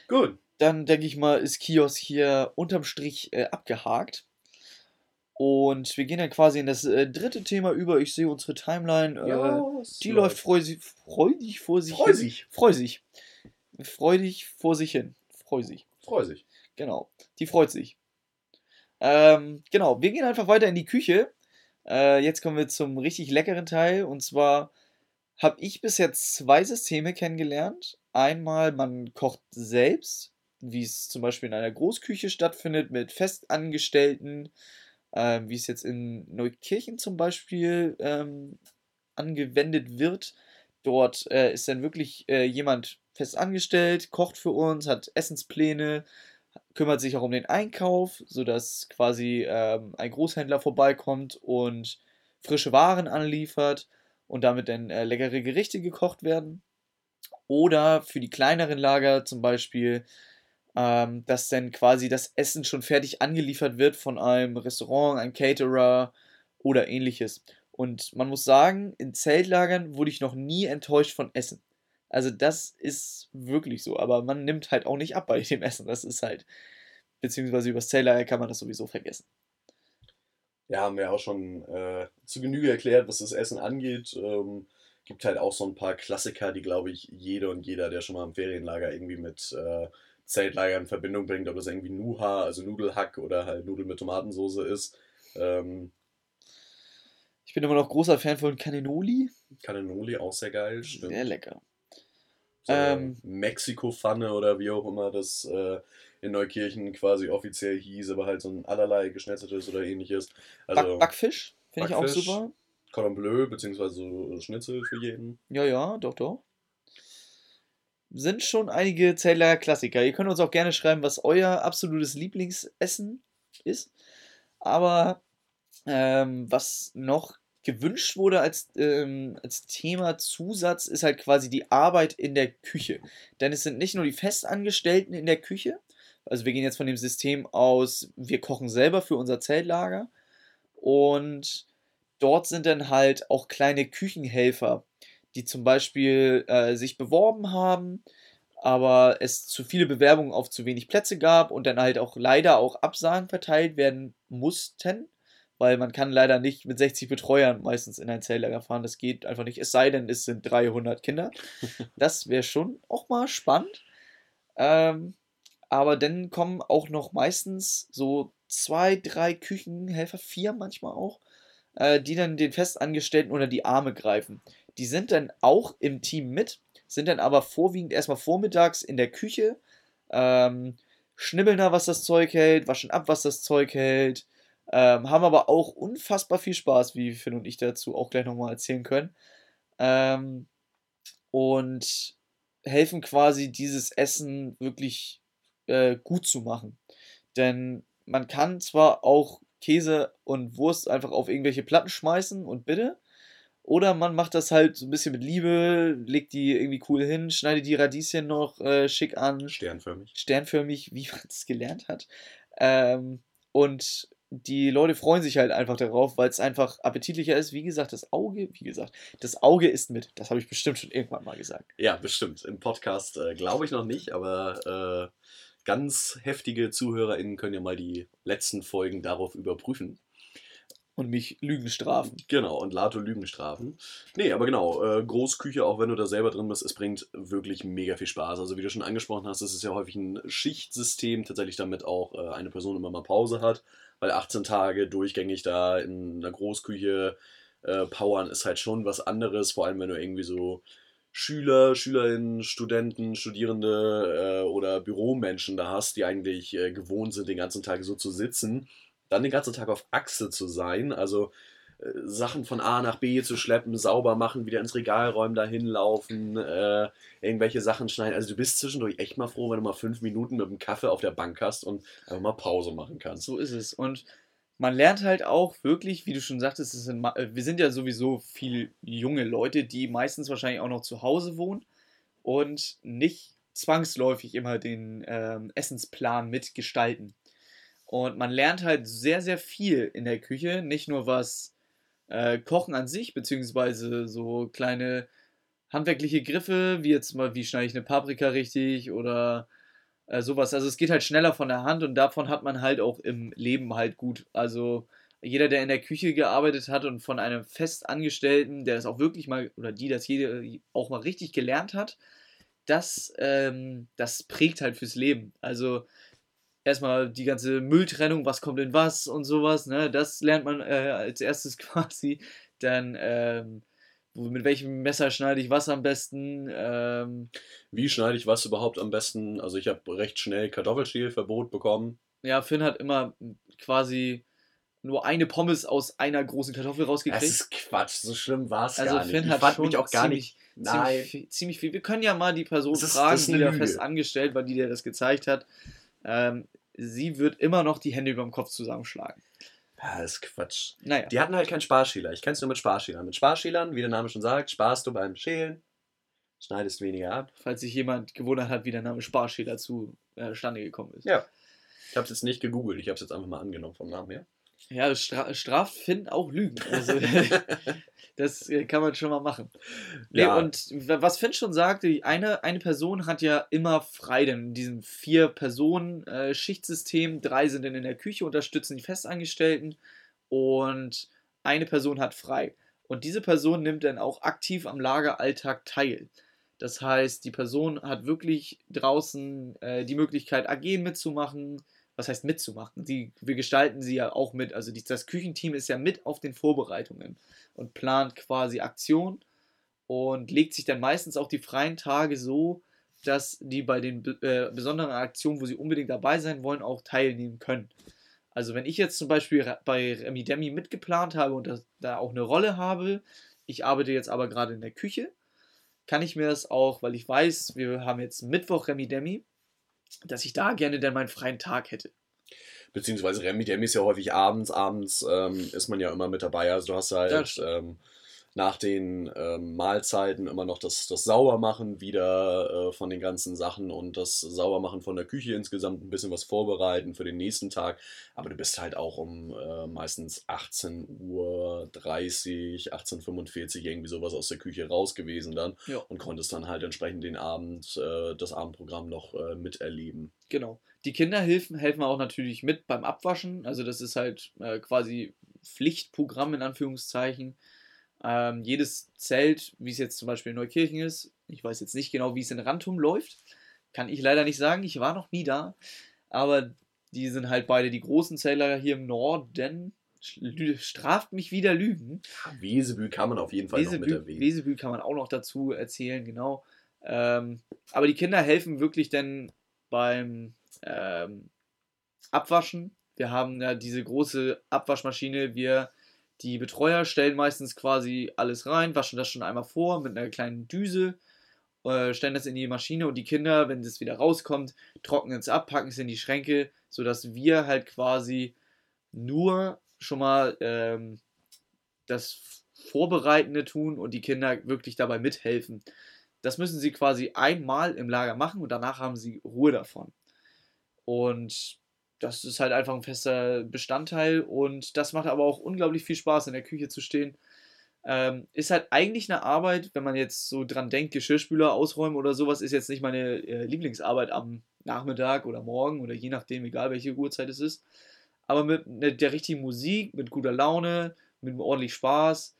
Speaker 1: Gut. Dann denke ich mal, ist Kios hier unterm Strich äh, abgehakt. Und wir gehen dann quasi in das äh, dritte Thema über. Ich sehe unsere Timeline. Äh, ja, die läuft freudig, freudig vor sich
Speaker 2: Freu sich.
Speaker 1: Freu sich. Freudig vor sich hin. Freu sich.
Speaker 2: Freu sich.
Speaker 1: Genau. Die freut sich. Ähm, genau. Wir gehen einfach weiter in die Küche. Äh, jetzt kommen wir zum richtig leckeren Teil. Und zwar habe ich bis jetzt zwei Systeme kennengelernt. Einmal, man kocht selbst, wie es zum Beispiel in einer Großküche stattfindet, mit Festangestellten, äh, wie es jetzt in Neukirchen zum Beispiel ähm, angewendet wird. Dort äh, ist dann wirklich äh, jemand fest angestellt, kocht für uns, hat Essenspläne, kümmert sich auch um den Einkauf, sodass quasi ähm, ein Großhändler vorbeikommt und frische Waren anliefert und damit dann äh, leckere Gerichte gekocht werden. Oder für die kleineren Lager zum Beispiel, ähm, dass dann quasi das Essen schon fertig angeliefert wird von einem Restaurant, einem Caterer oder ähnliches. Und man muss sagen, in Zeltlagern wurde ich noch nie enttäuscht von Essen. Also das ist wirklich so, aber man nimmt halt auch nicht ab bei <laughs> dem Essen. Das ist halt, beziehungsweise übers Zeltlager kann man das sowieso vergessen
Speaker 2: ja, haben wir auch schon äh, zu Genüge erklärt, was das Essen angeht. Ähm, gibt halt auch so ein paar Klassiker, die, glaube ich, jeder und jeder, der schon mal im Ferienlager irgendwie mit äh, Zeltlager in Verbindung bringt, ob das irgendwie Nuha, also Nudelhack oder halt Nudeln mit Tomatensauce ist. Ähm,
Speaker 1: ich bin immer noch großer Fan von Cannoli.
Speaker 2: Cannoli, auch sehr geil.
Speaker 1: Stimmt. Sehr lecker.
Speaker 2: So ähm, Mexiko-Pfanne oder wie auch immer das äh, in Neukirchen quasi offiziell hieß, aber halt so ein allerlei geschnetzeltes oder ähnliches.
Speaker 1: Also Back Backfisch finde ich auch super.
Speaker 2: Cordon Bleu, beziehungsweise so Schnitzel für jeden.
Speaker 1: Ja, ja, doch, doch. Sind schon einige Zähler Klassiker. Ihr könnt uns auch gerne schreiben, was euer absolutes Lieblingsessen ist. Aber ähm, was noch gewünscht wurde als, ähm, als Thema Zusatz, ist halt quasi die Arbeit in der Küche. Denn es sind nicht nur die Festangestellten in der Küche, also wir gehen jetzt von dem System aus, wir kochen selber für unser Zeltlager und dort sind dann halt auch kleine Küchenhelfer, die zum Beispiel äh, sich beworben haben, aber es zu viele Bewerbungen auf zu wenig Plätze gab und dann halt auch leider auch Absagen verteilt werden mussten, weil man kann leider nicht mit 60 Betreuern meistens in ein Zeltlager fahren, das geht einfach nicht, es sei denn, es sind 300 Kinder. <laughs> Das wäre schon auch mal spannend. Ähm, aber dann kommen auch noch meistens so zwei, drei Küchenhelfer, vier manchmal auch, äh, die dann den Festangestellten unter die Arme greifen. Die sind dann auch im Team mit, sind dann aber vorwiegend erstmal vormittags in der Küche, ähm, schnibbeln da, was das Zeug hält, waschen ab, was das Zeug hält. Ähm, haben aber auch unfassbar viel Spaß, wie Finn und ich dazu auch gleich nochmal erzählen können. Ähm, und helfen quasi dieses Essen wirklich äh, gut zu machen. Denn man kann zwar auch Käse und Wurst einfach auf irgendwelche Platten schmeißen und bitte. Oder man macht das halt so ein bisschen mit Liebe, legt die irgendwie cool hin, schneidet die Radieschen noch äh, schick an.
Speaker 2: Sternförmig.
Speaker 1: Sternförmig, wie <laughs> man es gelernt hat. Ähm, und die Leute freuen sich halt einfach darauf, weil es einfach appetitlicher ist. Wie gesagt, das Auge, wie gesagt, das Auge ist mit. Das habe ich bestimmt schon irgendwann mal gesagt.
Speaker 2: Ja, bestimmt. Im Podcast äh, glaube ich noch nicht, aber äh, ganz heftige ZuhörerInnen können ja mal die letzten Folgen darauf überprüfen.
Speaker 1: Und mich Lügen strafen.
Speaker 2: Genau, und Lato Lügen strafen. Nee, aber genau, äh, Großküche, auch wenn du da selber drin bist, es bringt wirklich mega viel Spaß. Also wie du schon angesprochen hast, es ist ja häufig ein Schichtsystem, tatsächlich damit auch äh, eine Person immer mal Pause hat, weil 18 Tage durchgängig da in einer Großküche äh, powern ist halt schon was anderes, vor allem wenn du irgendwie so Schüler, Schülerinnen, Studenten, Studierende äh, oder Büromenschen da hast, die eigentlich äh, gewohnt sind, den ganzen Tag so zu sitzen, dann den ganzen Tag auf Achse zu sein, also äh, Sachen von A nach B zu schleppen, sauber machen, wieder ins Regal räumen, dahin laufen, äh, irgendwelche Sachen schneiden. Also du bist zwischendurch echt mal froh, wenn du mal fünf Minuten mit dem Kaffee auf der Bank hast und einfach mal Pause machen kannst.
Speaker 1: So ist es. Und man lernt halt auch wirklich, wie du schon sagtest, sind, äh, wir sind ja sowieso viel junge Leute, die meistens wahrscheinlich auch noch zu Hause wohnen und nicht zwangsläufig immer den ähm, Essensplan mitgestalten. Und man lernt halt sehr, sehr viel in der Küche, nicht nur was äh, Kochen an sich, beziehungsweise so kleine handwerkliche Griffe, wie jetzt mal, wie schneide ich eine Paprika richtig oder äh, sowas. Also es geht halt schneller von der Hand und davon hat man halt auch im Leben halt gut. Also jeder, der in der Küche gearbeitet hat und von einem Festangestellten, der das auch wirklich mal, oder die das jede auch mal richtig gelernt hat, das, ähm, das prägt halt fürs Leben. Also erstmal die ganze Mülltrennung, was kommt in was und sowas, ne, das lernt man äh, als erstes <laughs> quasi. Dann ähm, mit welchem Messer schneide ich was am besten? Ähm,
Speaker 2: Wie schneide ich was überhaupt am besten? Also ich habe recht schnell Kartoffelschälverbot bekommen.
Speaker 1: Ja, Finn hat immer quasi nur eine Pommes aus einer großen Kartoffel rausgekriegt. Das
Speaker 2: ist Quatsch, so schlimm war es also gar Finn nicht. Hat fand schon mich
Speaker 1: auch gar ziemlich, nicht. Nein. Ziemlich, ziemlich, viel. Wir können ja mal die Person ist, fragen, die da fest angestellt war, die dir das gezeigt hat. Ähm, sie wird immer noch die Hände über dem Kopf zusammenschlagen.
Speaker 2: Ja, das ist Quatsch. Naja. Die hatten halt keinen Sparschäler. Ich kenne es nur mit Sparschälern. Mit Sparschälern, wie der Name schon sagt, sparst du beim Schälen, schneidest weniger ab.
Speaker 1: Falls sich jemand gewundert hat, wie der Name Sparschäler zustande äh, gekommen ist.
Speaker 2: Ja. Ich habe es jetzt nicht gegoogelt, ich habe es jetzt einfach mal angenommen vom Namen her.
Speaker 1: Ja, stra straft Finn auch Lügen. Also, <laughs> <laughs> das äh, kann man schon mal machen. Nee, ja. Und was Finn schon sagte, eine, eine Person hat ja immer frei, denn in diesem Vier-Personen-Schichtsystem, äh, drei sind dann in der Küche, unterstützen die Festangestellten und eine Person hat frei. Und diese Person nimmt dann auch aktiv am Lageralltag teil. Das heißt, die Person hat wirklich draußen äh, die Möglichkeit, AG mitzumachen, was heißt mitzumachen? Die, wir gestalten sie ja auch mit. Also die, das Küchenteam ist ja mit auf den Vorbereitungen und plant quasi Aktion und legt sich dann meistens auch die freien Tage so, dass die bei den äh, besonderen Aktionen, wo sie unbedingt dabei sein wollen, auch teilnehmen können. Also wenn ich jetzt zum Beispiel bei Remi Demi mitgeplant habe und das, da auch eine Rolle habe, ich arbeite jetzt aber gerade in der Küche, kann ich mir das auch, weil ich weiß, wir haben jetzt Mittwoch Remi Demi, dass ich da gerne dann meinen freien Tag hätte.
Speaker 2: Beziehungsweise Remi Demi ist ja häufig abends, abends ähm, ist man ja immer mit dabei. Also du hast halt ähm, nach den ähm, Mahlzeiten immer noch das, das Saubermachen wieder äh, von den ganzen Sachen und das Saubermachen von der Küche insgesamt ein bisschen was vorbereiten für den nächsten Tag. Aber du bist halt auch um äh, meistens 18 Uhr 30, 18.45 irgendwie sowas aus der Küche raus gewesen dann ja. und konntest dann halt entsprechend den Abend, äh, das Abendprogramm noch äh, miterleben.
Speaker 1: Genau. Die Kinder helfen, helfen auch natürlich mit beim Abwaschen. Also das ist halt äh, quasi Pflichtprogramm in Anführungszeichen. Ähm, jedes Zelt, wie es jetzt zum Beispiel in Neukirchen ist, ich weiß jetzt nicht genau, wie es in Rantum läuft, kann ich leider nicht sagen, ich war noch nie da, aber die sind halt beide die großen Zeller hier im Norden. Straft mich wieder Lügen.
Speaker 2: Wesebü kann man auf jeden Fall Wesebü, noch mit erwähnen.
Speaker 1: Wesebü kann man auch noch dazu erzählen, genau. Ähm, aber die Kinder helfen wirklich dann beim ähm, abwaschen. Wir haben ja diese große Abwaschmaschine. Wir, die Betreuer, stellen meistens quasi alles rein, waschen das schon einmal vor mit einer kleinen Düse, äh, stellen das in die Maschine und die Kinder, wenn es wieder rauskommt, trocknen es ab, packen es in die Schränke, sodass wir halt quasi nur schon mal ähm, das Vorbereitende tun und die Kinder wirklich dabei mithelfen. Das müssen sie quasi einmal im Lager machen und danach haben sie Ruhe davon. Und das ist halt einfach ein fester Bestandteil und das macht aber auch unglaublich viel Spaß, in der Küche zu stehen. Ähm, ist halt eigentlich eine Arbeit, wenn man jetzt so dran denkt, Geschirrspüler ausräumen oder sowas, ist jetzt nicht meine äh, Lieblingsarbeit am Nachmittag oder morgen oder je nachdem, egal welche Uhrzeit es ist. Aber mit ne, der richtigen Musik, mit guter Laune, mit ordentlich Spaß,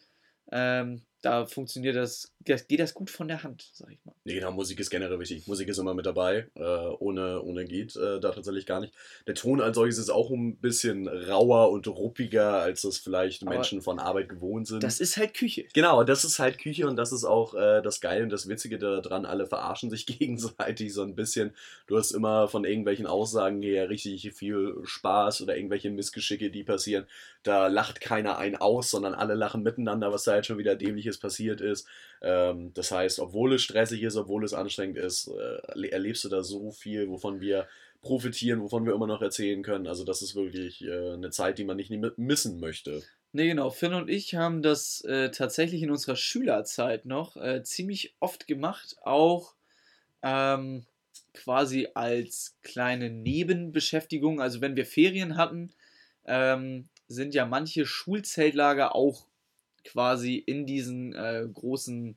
Speaker 1: ähm, da funktioniert das, geht das gut von der Hand, sag ich mal.
Speaker 2: Nee, genau, Musik ist generell wichtig. Musik ist immer mit dabei. Äh, ohne, ohne geht äh, da tatsächlich gar nicht. Der Ton als solches ist auch ein bisschen rauer und ruppiger, als das vielleicht Aber Menschen von Arbeit gewohnt sind.
Speaker 1: Das ist halt Küche.
Speaker 2: Genau, das ist halt Küche und das ist auch äh, das Geile und das Witzige daran. Alle verarschen sich <laughs> gegenseitig so ein bisschen. Du hast immer von irgendwelchen Aussagen her richtig viel Spaß oder irgendwelche Missgeschicke, die passieren. Da lacht keiner ein aus, sondern alle lachen miteinander, was da halt schon wieder dämliches passiert ist. Ähm, das heißt, obwohl es stressig ist, obwohl es anstrengend ist, äh, erlebst du da so viel, wovon wir profitieren, wovon wir immer noch erzählen können. Also das ist wirklich äh, eine Zeit, die man nicht missen möchte.
Speaker 1: Ne, genau. Finn und ich haben das äh, tatsächlich in unserer Schülerzeit noch äh, ziemlich oft gemacht, auch ähm, quasi als kleine Nebenbeschäftigung. Also wenn wir Ferien hatten, ähm, sind ja manche Schulzeltlager auch quasi in diesen äh, großen,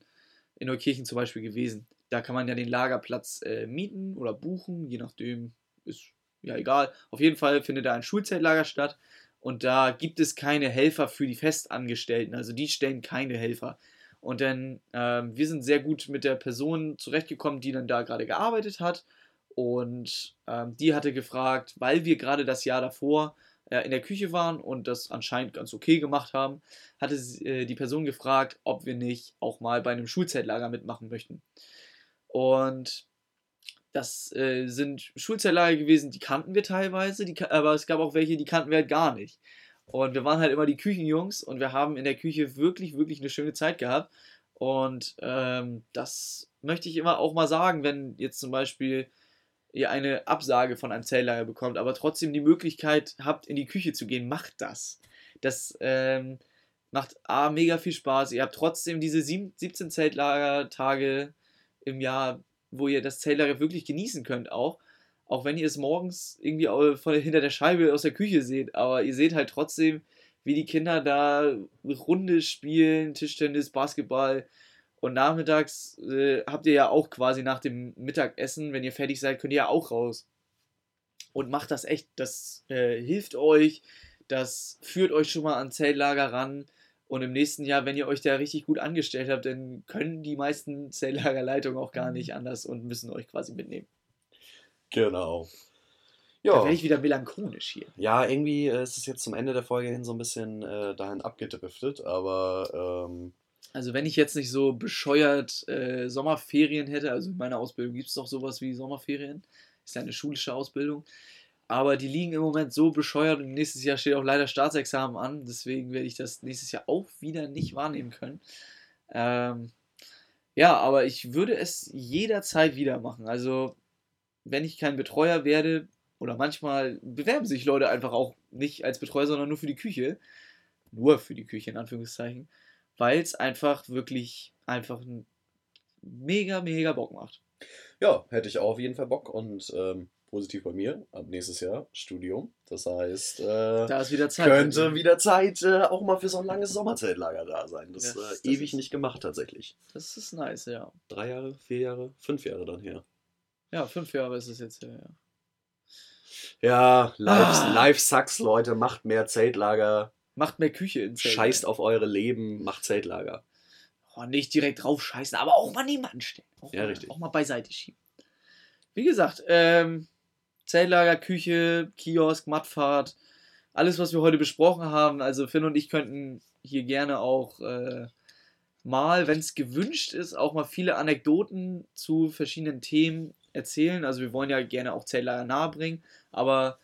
Speaker 1: in Neukirchen zum Beispiel gewesen. Da kann man ja den Lagerplatz äh, mieten oder buchen, je nachdem, ist ja egal. Auf jeden Fall findet da ein Schulzeltlager statt und da gibt es keine Helfer für die Festangestellten, also die stellen keine Helfer. Und dann, ähm, wir sind sehr gut mit der Person zurechtgekommen, die dann da gerade gearbeitet hat. Und ähm, die hatte gefragt, weil wir gerade das Jahr davor in der Küche waren und das anscheinend ganz okay gemacht haben, hatte äh, die Person gefragt, ob wir nicht auch mal bei einem Schulzeitlager mitmachen möchten. Und das äh, sind Schulzeitlager gewesen, die kannten wir teilweise, die, aber es gab auch welche, die kannten wir halt gar nicht. Und wir waren halt immer die Küchenjungs und wir haben in der Küche wirklich, wirklich eine schöne Zeit gehabt. Und ähm, das möchte ich immer auch mal sagen, wenn jetzt zum Beispiel ihr eine Absage von einem Zelllager bekommt, aber trotzdem die Möglichkeit habt, in die Küche zu gehen, macht das. Das ähm, macht A, mega viel Spaß. Ihr habt trotzdem diese 17 Zeltlagertage im Jahr, wo ihr das Zeltlager wirklich genießen könnt auch. Auch wenn ihr es morgens irgendwie von, hinter der Scheibe aus der Küche seht. Aber ihr seht halt trotzdem, wie die Kinder da Runde spielen, Tischtennis, Basketball, und nachmittags äh, habt ihr ja auch quasi nach dem Mittagessen, wenn ihr fertig seid, könnt ihr ja auch raus. Und macht das echt. Das äh, hilft euch. Das führt euch schon mal an Zelllager ran. Und im nächsten Jahr, wenn ihr euch da richtig gut angestellt habt, dann können die meisten Zelllagerleitungen auch gar nicht anders und müssen euch quasi mitnehmen.
Speaker 2: Genau.
Speaker 1: Ja. Da werde ich wieder melancholisch hier.
Speaker 2: Ja, irgendwie äh, ist es jetzt zum Ende der Folge hin so ein bisschen äh, dahin abgedriftet, aber ähm,
Speaker 1: also wenn ich jetzt nicht so bescheuert äh, Sommerferien hätte, also in meiner Ausbildung gibt es doch sowas wie Sommerferien, ist ja eine schulische Ausbildung, aber die liegen im Moment so bescheuert und nächstes Jahr steht auch leider Staatsexamen an, deswegen werde ich das nächstes Jahr auch wieder nicht wahrnehmen können. Ähm, ja, aber ich würde es jederzeit wieder machen. Also wenn ich kein Betreuer werde, oder manchmal bewerben sich Leute einfach auch nicht als Betreuer, sondern nur für die Küche. Nur für die Küche, in Anführungszeichen weil es einfach wirklich einfach mega, mega Bock macht.
Speaker 2: Ja, hätte ich auch auf jeden Fall Bock und ähm, positiv bei mir. Ab nächstes Jahr Studium. Das heißt, äh,
Speaker 1: da ist wieder Zeit.
Speaker 2: Könnte wieder Zeit äh, auch mal für so ein langes Sommerzeltlager da sein. Das, ja, äh, das ewig nicht gemacht tatsächlich.
Speaker 1: Das ist nice, ja.
Speaker 2: Drei Jahre, vier Jahre, fünf Jahre dann her.
Speaker 1: Ja, fünf Jahre ist es jetzt her, ja.
Speaker 2: Ja, live, ah. live sucks, Leute. Macht mehr Zeltlager.
Speaker 1: Macht mehr Küche in
Speaker 2: Zeltlager. Scheißt auf eure Leben, macht Zeltlager.
Speaker 1: Oh, nicht direkt drauf scheißen, aber auch mal nebenan stellen. Auch
Speaker 2: ja,
Speaker 1: mal,
Speaker 2: richtig.
Speaker 1: Auch mal beiseite schieben. Wie gesagt, ähm, Zeltlager, Küche, Kiosk, Mattfahrt, alles, was wir heute besprochen haben. Also Finn und ich könnten hier gerne auch äh, mal, wenn es gewünscht ist, auch mal viele Anekdoten zu verschiedenen Themen erzählen. Also wir wollen ja gerne auch Zeltlager nahebringen, aber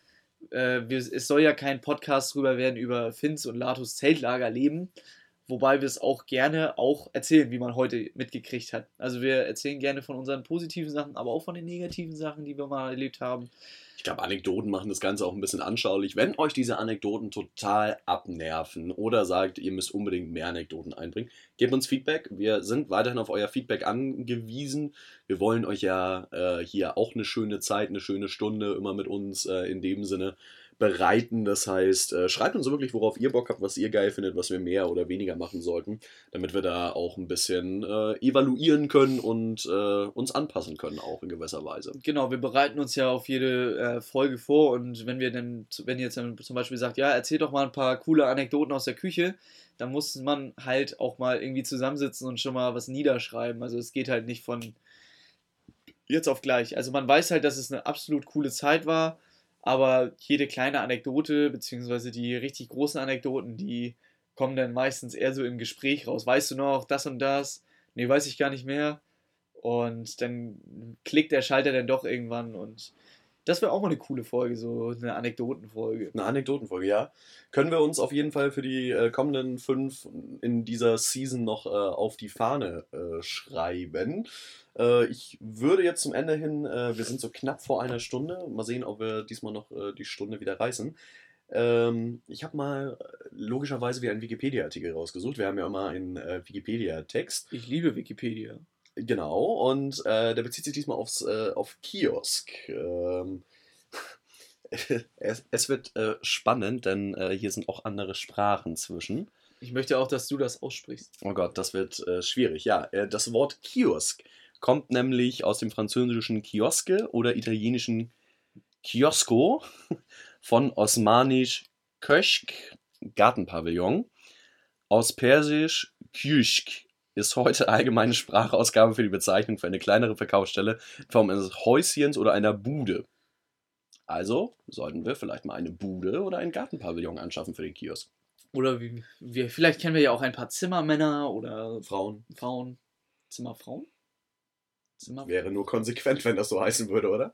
Speaker 1: äh, wir, es soll ja kein Podcast drüber werden über Finns und Latus Zeltlagerleben, wobei wir es auch gerne auch erzählen, wie man heute mitgekriegt hat. Also wir erzählen gerne von unseren positiven Sachen, aber auch von den negativen Sachen, die wir mal erlebt haben.
Speaker 2: Ich glaube, Anekdoten machen das Ganze auch ein bisschen anschaulich. Wenn euch diese Anekdoten total abnerven oder sagt, ihr müsst unbedingt mehr Anekdoten einbringen, gebt uns Feedback. Wir sind weiterhin auf euer Feedback angewiesen. Wir wollen euch ja äh, hier auch eine schöne Zeit, eine schöne Stunde immer mit uns äh, in dem Sinne bereiten. Das heißt, äh, schreibt uns wirklich, worauf ihr Bock habt, was ihr geil findet, was wir mehr oder weniger machen sollten, damit wir da auch ein bisschen äh, evaluieren können und äh, uns anpassen können, auch in gewisser Weise.
Speaker 1: Genau, wir bereiten uns ja auf jede äh, Folge vor und wenn wir dann, wenn ihr jetzt zum Beispiel sagt, ja, erzähl doch mal ein paar coole Anekdoten aus der Küche, dann muss man halt auch mal irgendwie zusammensitzen und schon mal was niederschreiben. Also es geht halt nicht von jetzt auf gleich. Also man weiß halt, dass es eine absolut coole Zeit war aber jede kleine Anekdote, beziehungsweise die richtig großen Anekdoten, die kommen dann meistens eher so im Gespräch raus. Weißt du noch, das und das? Nee, weiß ich gar nicht mehr. Und dann klickt der Schalter dann doch irgendwann und das wäre auch mal eine coole Folge, so eine Anekdotenfolge.
Speaker 2: Eine Anekdotenfolge, ja. Können wir uns auf jeden Fall für die äh, kommenden fünf in dieser Season noch äh, auf die Fahne äh, schreiben. Äh, ich würde jetzt zum Ende hin, äh, wir sind so knapp vor einer Stunde, mal sehen, ob wir diesmal noch äh, die Stunde wieder reißen. Ähm, ich habe mal logischerweise wieder einen Wikipedia-Artikel rausgesucht. Wir haben ja immer einen Wikipedia-Text.
Speaker 1: Ich liebe Wikipedia.
Speaker 2: Genau, und äh, der bezieht sich diesmal aufs, äh, auf Kiosk. Ähm, <laughs> es, es, wird äh, spannend, denn äh, hier sind auch andere Sprachen zwischen.
Speaker 1: Ich möchte auch, dass du das aussprichst.
Speaker 2: Oh Gott, das wird äh, schwierig. Ja, äh, das Wort Kiosk kommt nämlich aus dem französischen Kioske oder italienischen Kiosco <laughs> von osmanisch Köschk, Gartenpavillon, aus persisch Küschk, ist heute allgemeine Sprachausgabe für die Bezeichnung für eine kleinere Verkaufsstelle in Form eines Häuschens oder einer Bude. Also sollten wir vielleicht mal eine Bude oder ein Gartenpavillon anschaffen für den Kiosk.
Speaker 1: Oder wie, wie, vielleicht kennen wir ja auch ein paar Zimmermänner oder
Speaker 2: Frauen.
Speaker 1: Frauen. Zimmerfrauen?
Speaker 2: Zimmer Wäre nur konsequent, wenn das so heißen würde, oder?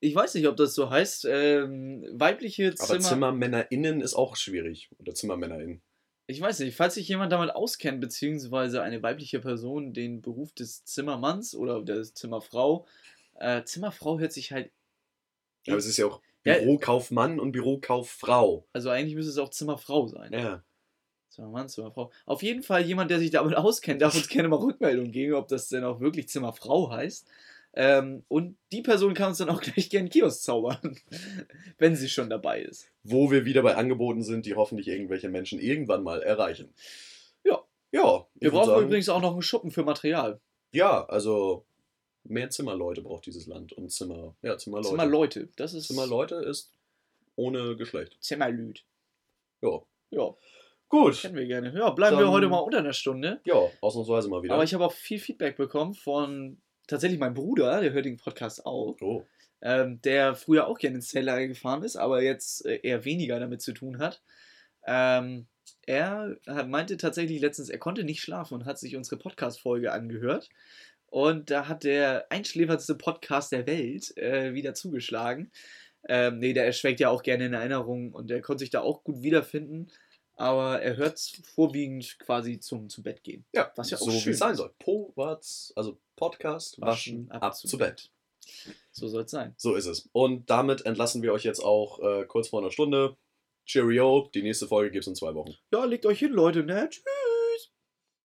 Speaker 1: Ich weiß nicht, ob das so heißt. Ähm, weibliche
Speaker 2: Zimmer. Aber ZimmermännerInnen ist auch schwierig. Oder ZimmermännerInnen.
Speaker 1: Ich weiß nicht, falls sich jemand damit auskennt, beziehungsweise eine weibliche Person den Beruf des Zimmermanns oder der Zimmerfrau, äh, Zimmerfrau hört sich halt.
Speaker 2: Ja, aber es ist ja auch Bürokaufmann ja, und Bürokauffrau.
Speaker 1: Also eigentlich müsste es auch Zimmerfrau sein.
Speaker 2: Ja.
Speaker 1: Zimmermann, Zimmerfrau. Auf jeden Fall jemand, der sich damit <laughs> auskennt, darf uns gerne mal Rückmeldung geben, ob das denn auch wirklich Zimmerfrau heißt. Ähm, und die Person kann uns dann auch <laughs> gleich gerne Kiosk zaubern, <laughs> wenn sie schon dabei ist.
Speaker 2: Wo wir wieder bei Angeboten sind, die hoffentlich irgendwelche Menschen irgendwann mal erreichen.
Speaker 1: Ja.
Speaker 2: Ja.
Speaker 1: Wir brauchen sagen, übrigens auch noch einen Schuppen für Material.
Speaker 2: Ja, also mehr Zimmerleute braucht dieses Land und Zimmer, ja, Zimmerleute.
Speaker 1: Zimmerleute, das ist.
Speaker 2: Zimmerleute ist ohne Geschlecht.
Speaker 1: Zimmerlüd.
Speaker 2: Ja.
Speaker 1: Ja.
Speaker 2: Gut.
Speaker 1: Kennen wir gerne. Ja, bleiben Dann, wir heute mal unter einer Stunde.
Speaker 2: Ja, ausnahmsweise mal wieder.
Speaker 1: Aber ich habe auch viel Feedback bekommen von tatsächlich meinem Bruder, der hört den Podcast auch.
Speaker 2: Oh.
Speaker 1: Ähm, der früher auch gerne ins Zelllager gefahren ist, aber jetzt äh, eher weniger damit zu tun hat. Ähm, er meinte tatsächlich letztens, er konnte nicht schlafen und hat sich unsere Podcast-Folge angehört. Und da hat der einschläferndste Podcast der Welt äh, wieder zugeschlagen. Ähm, nee, der erschweckt ja auch gerne in Erinnerung und der konnte sich da auch gut wiederfinden aber er hört es vorwiegend quasi zum zu Bett gehen.
Speaker 2: Ja, was ja auch so schön sein soll. Powatz, also Podcast, waschen, waschen ab, ab, zu Bett.
Speaker 1: Bett. So soll es sein.
Speaker 2: So ist es. Und damit entlassen wir euch jetzt auch äh, kurz vor einer Stunde. Cheerio, die nächste Folge gibt es in zwei Wochen.
Speaker 1: Ja, legt euch hin, Leute, ne? Tschüss.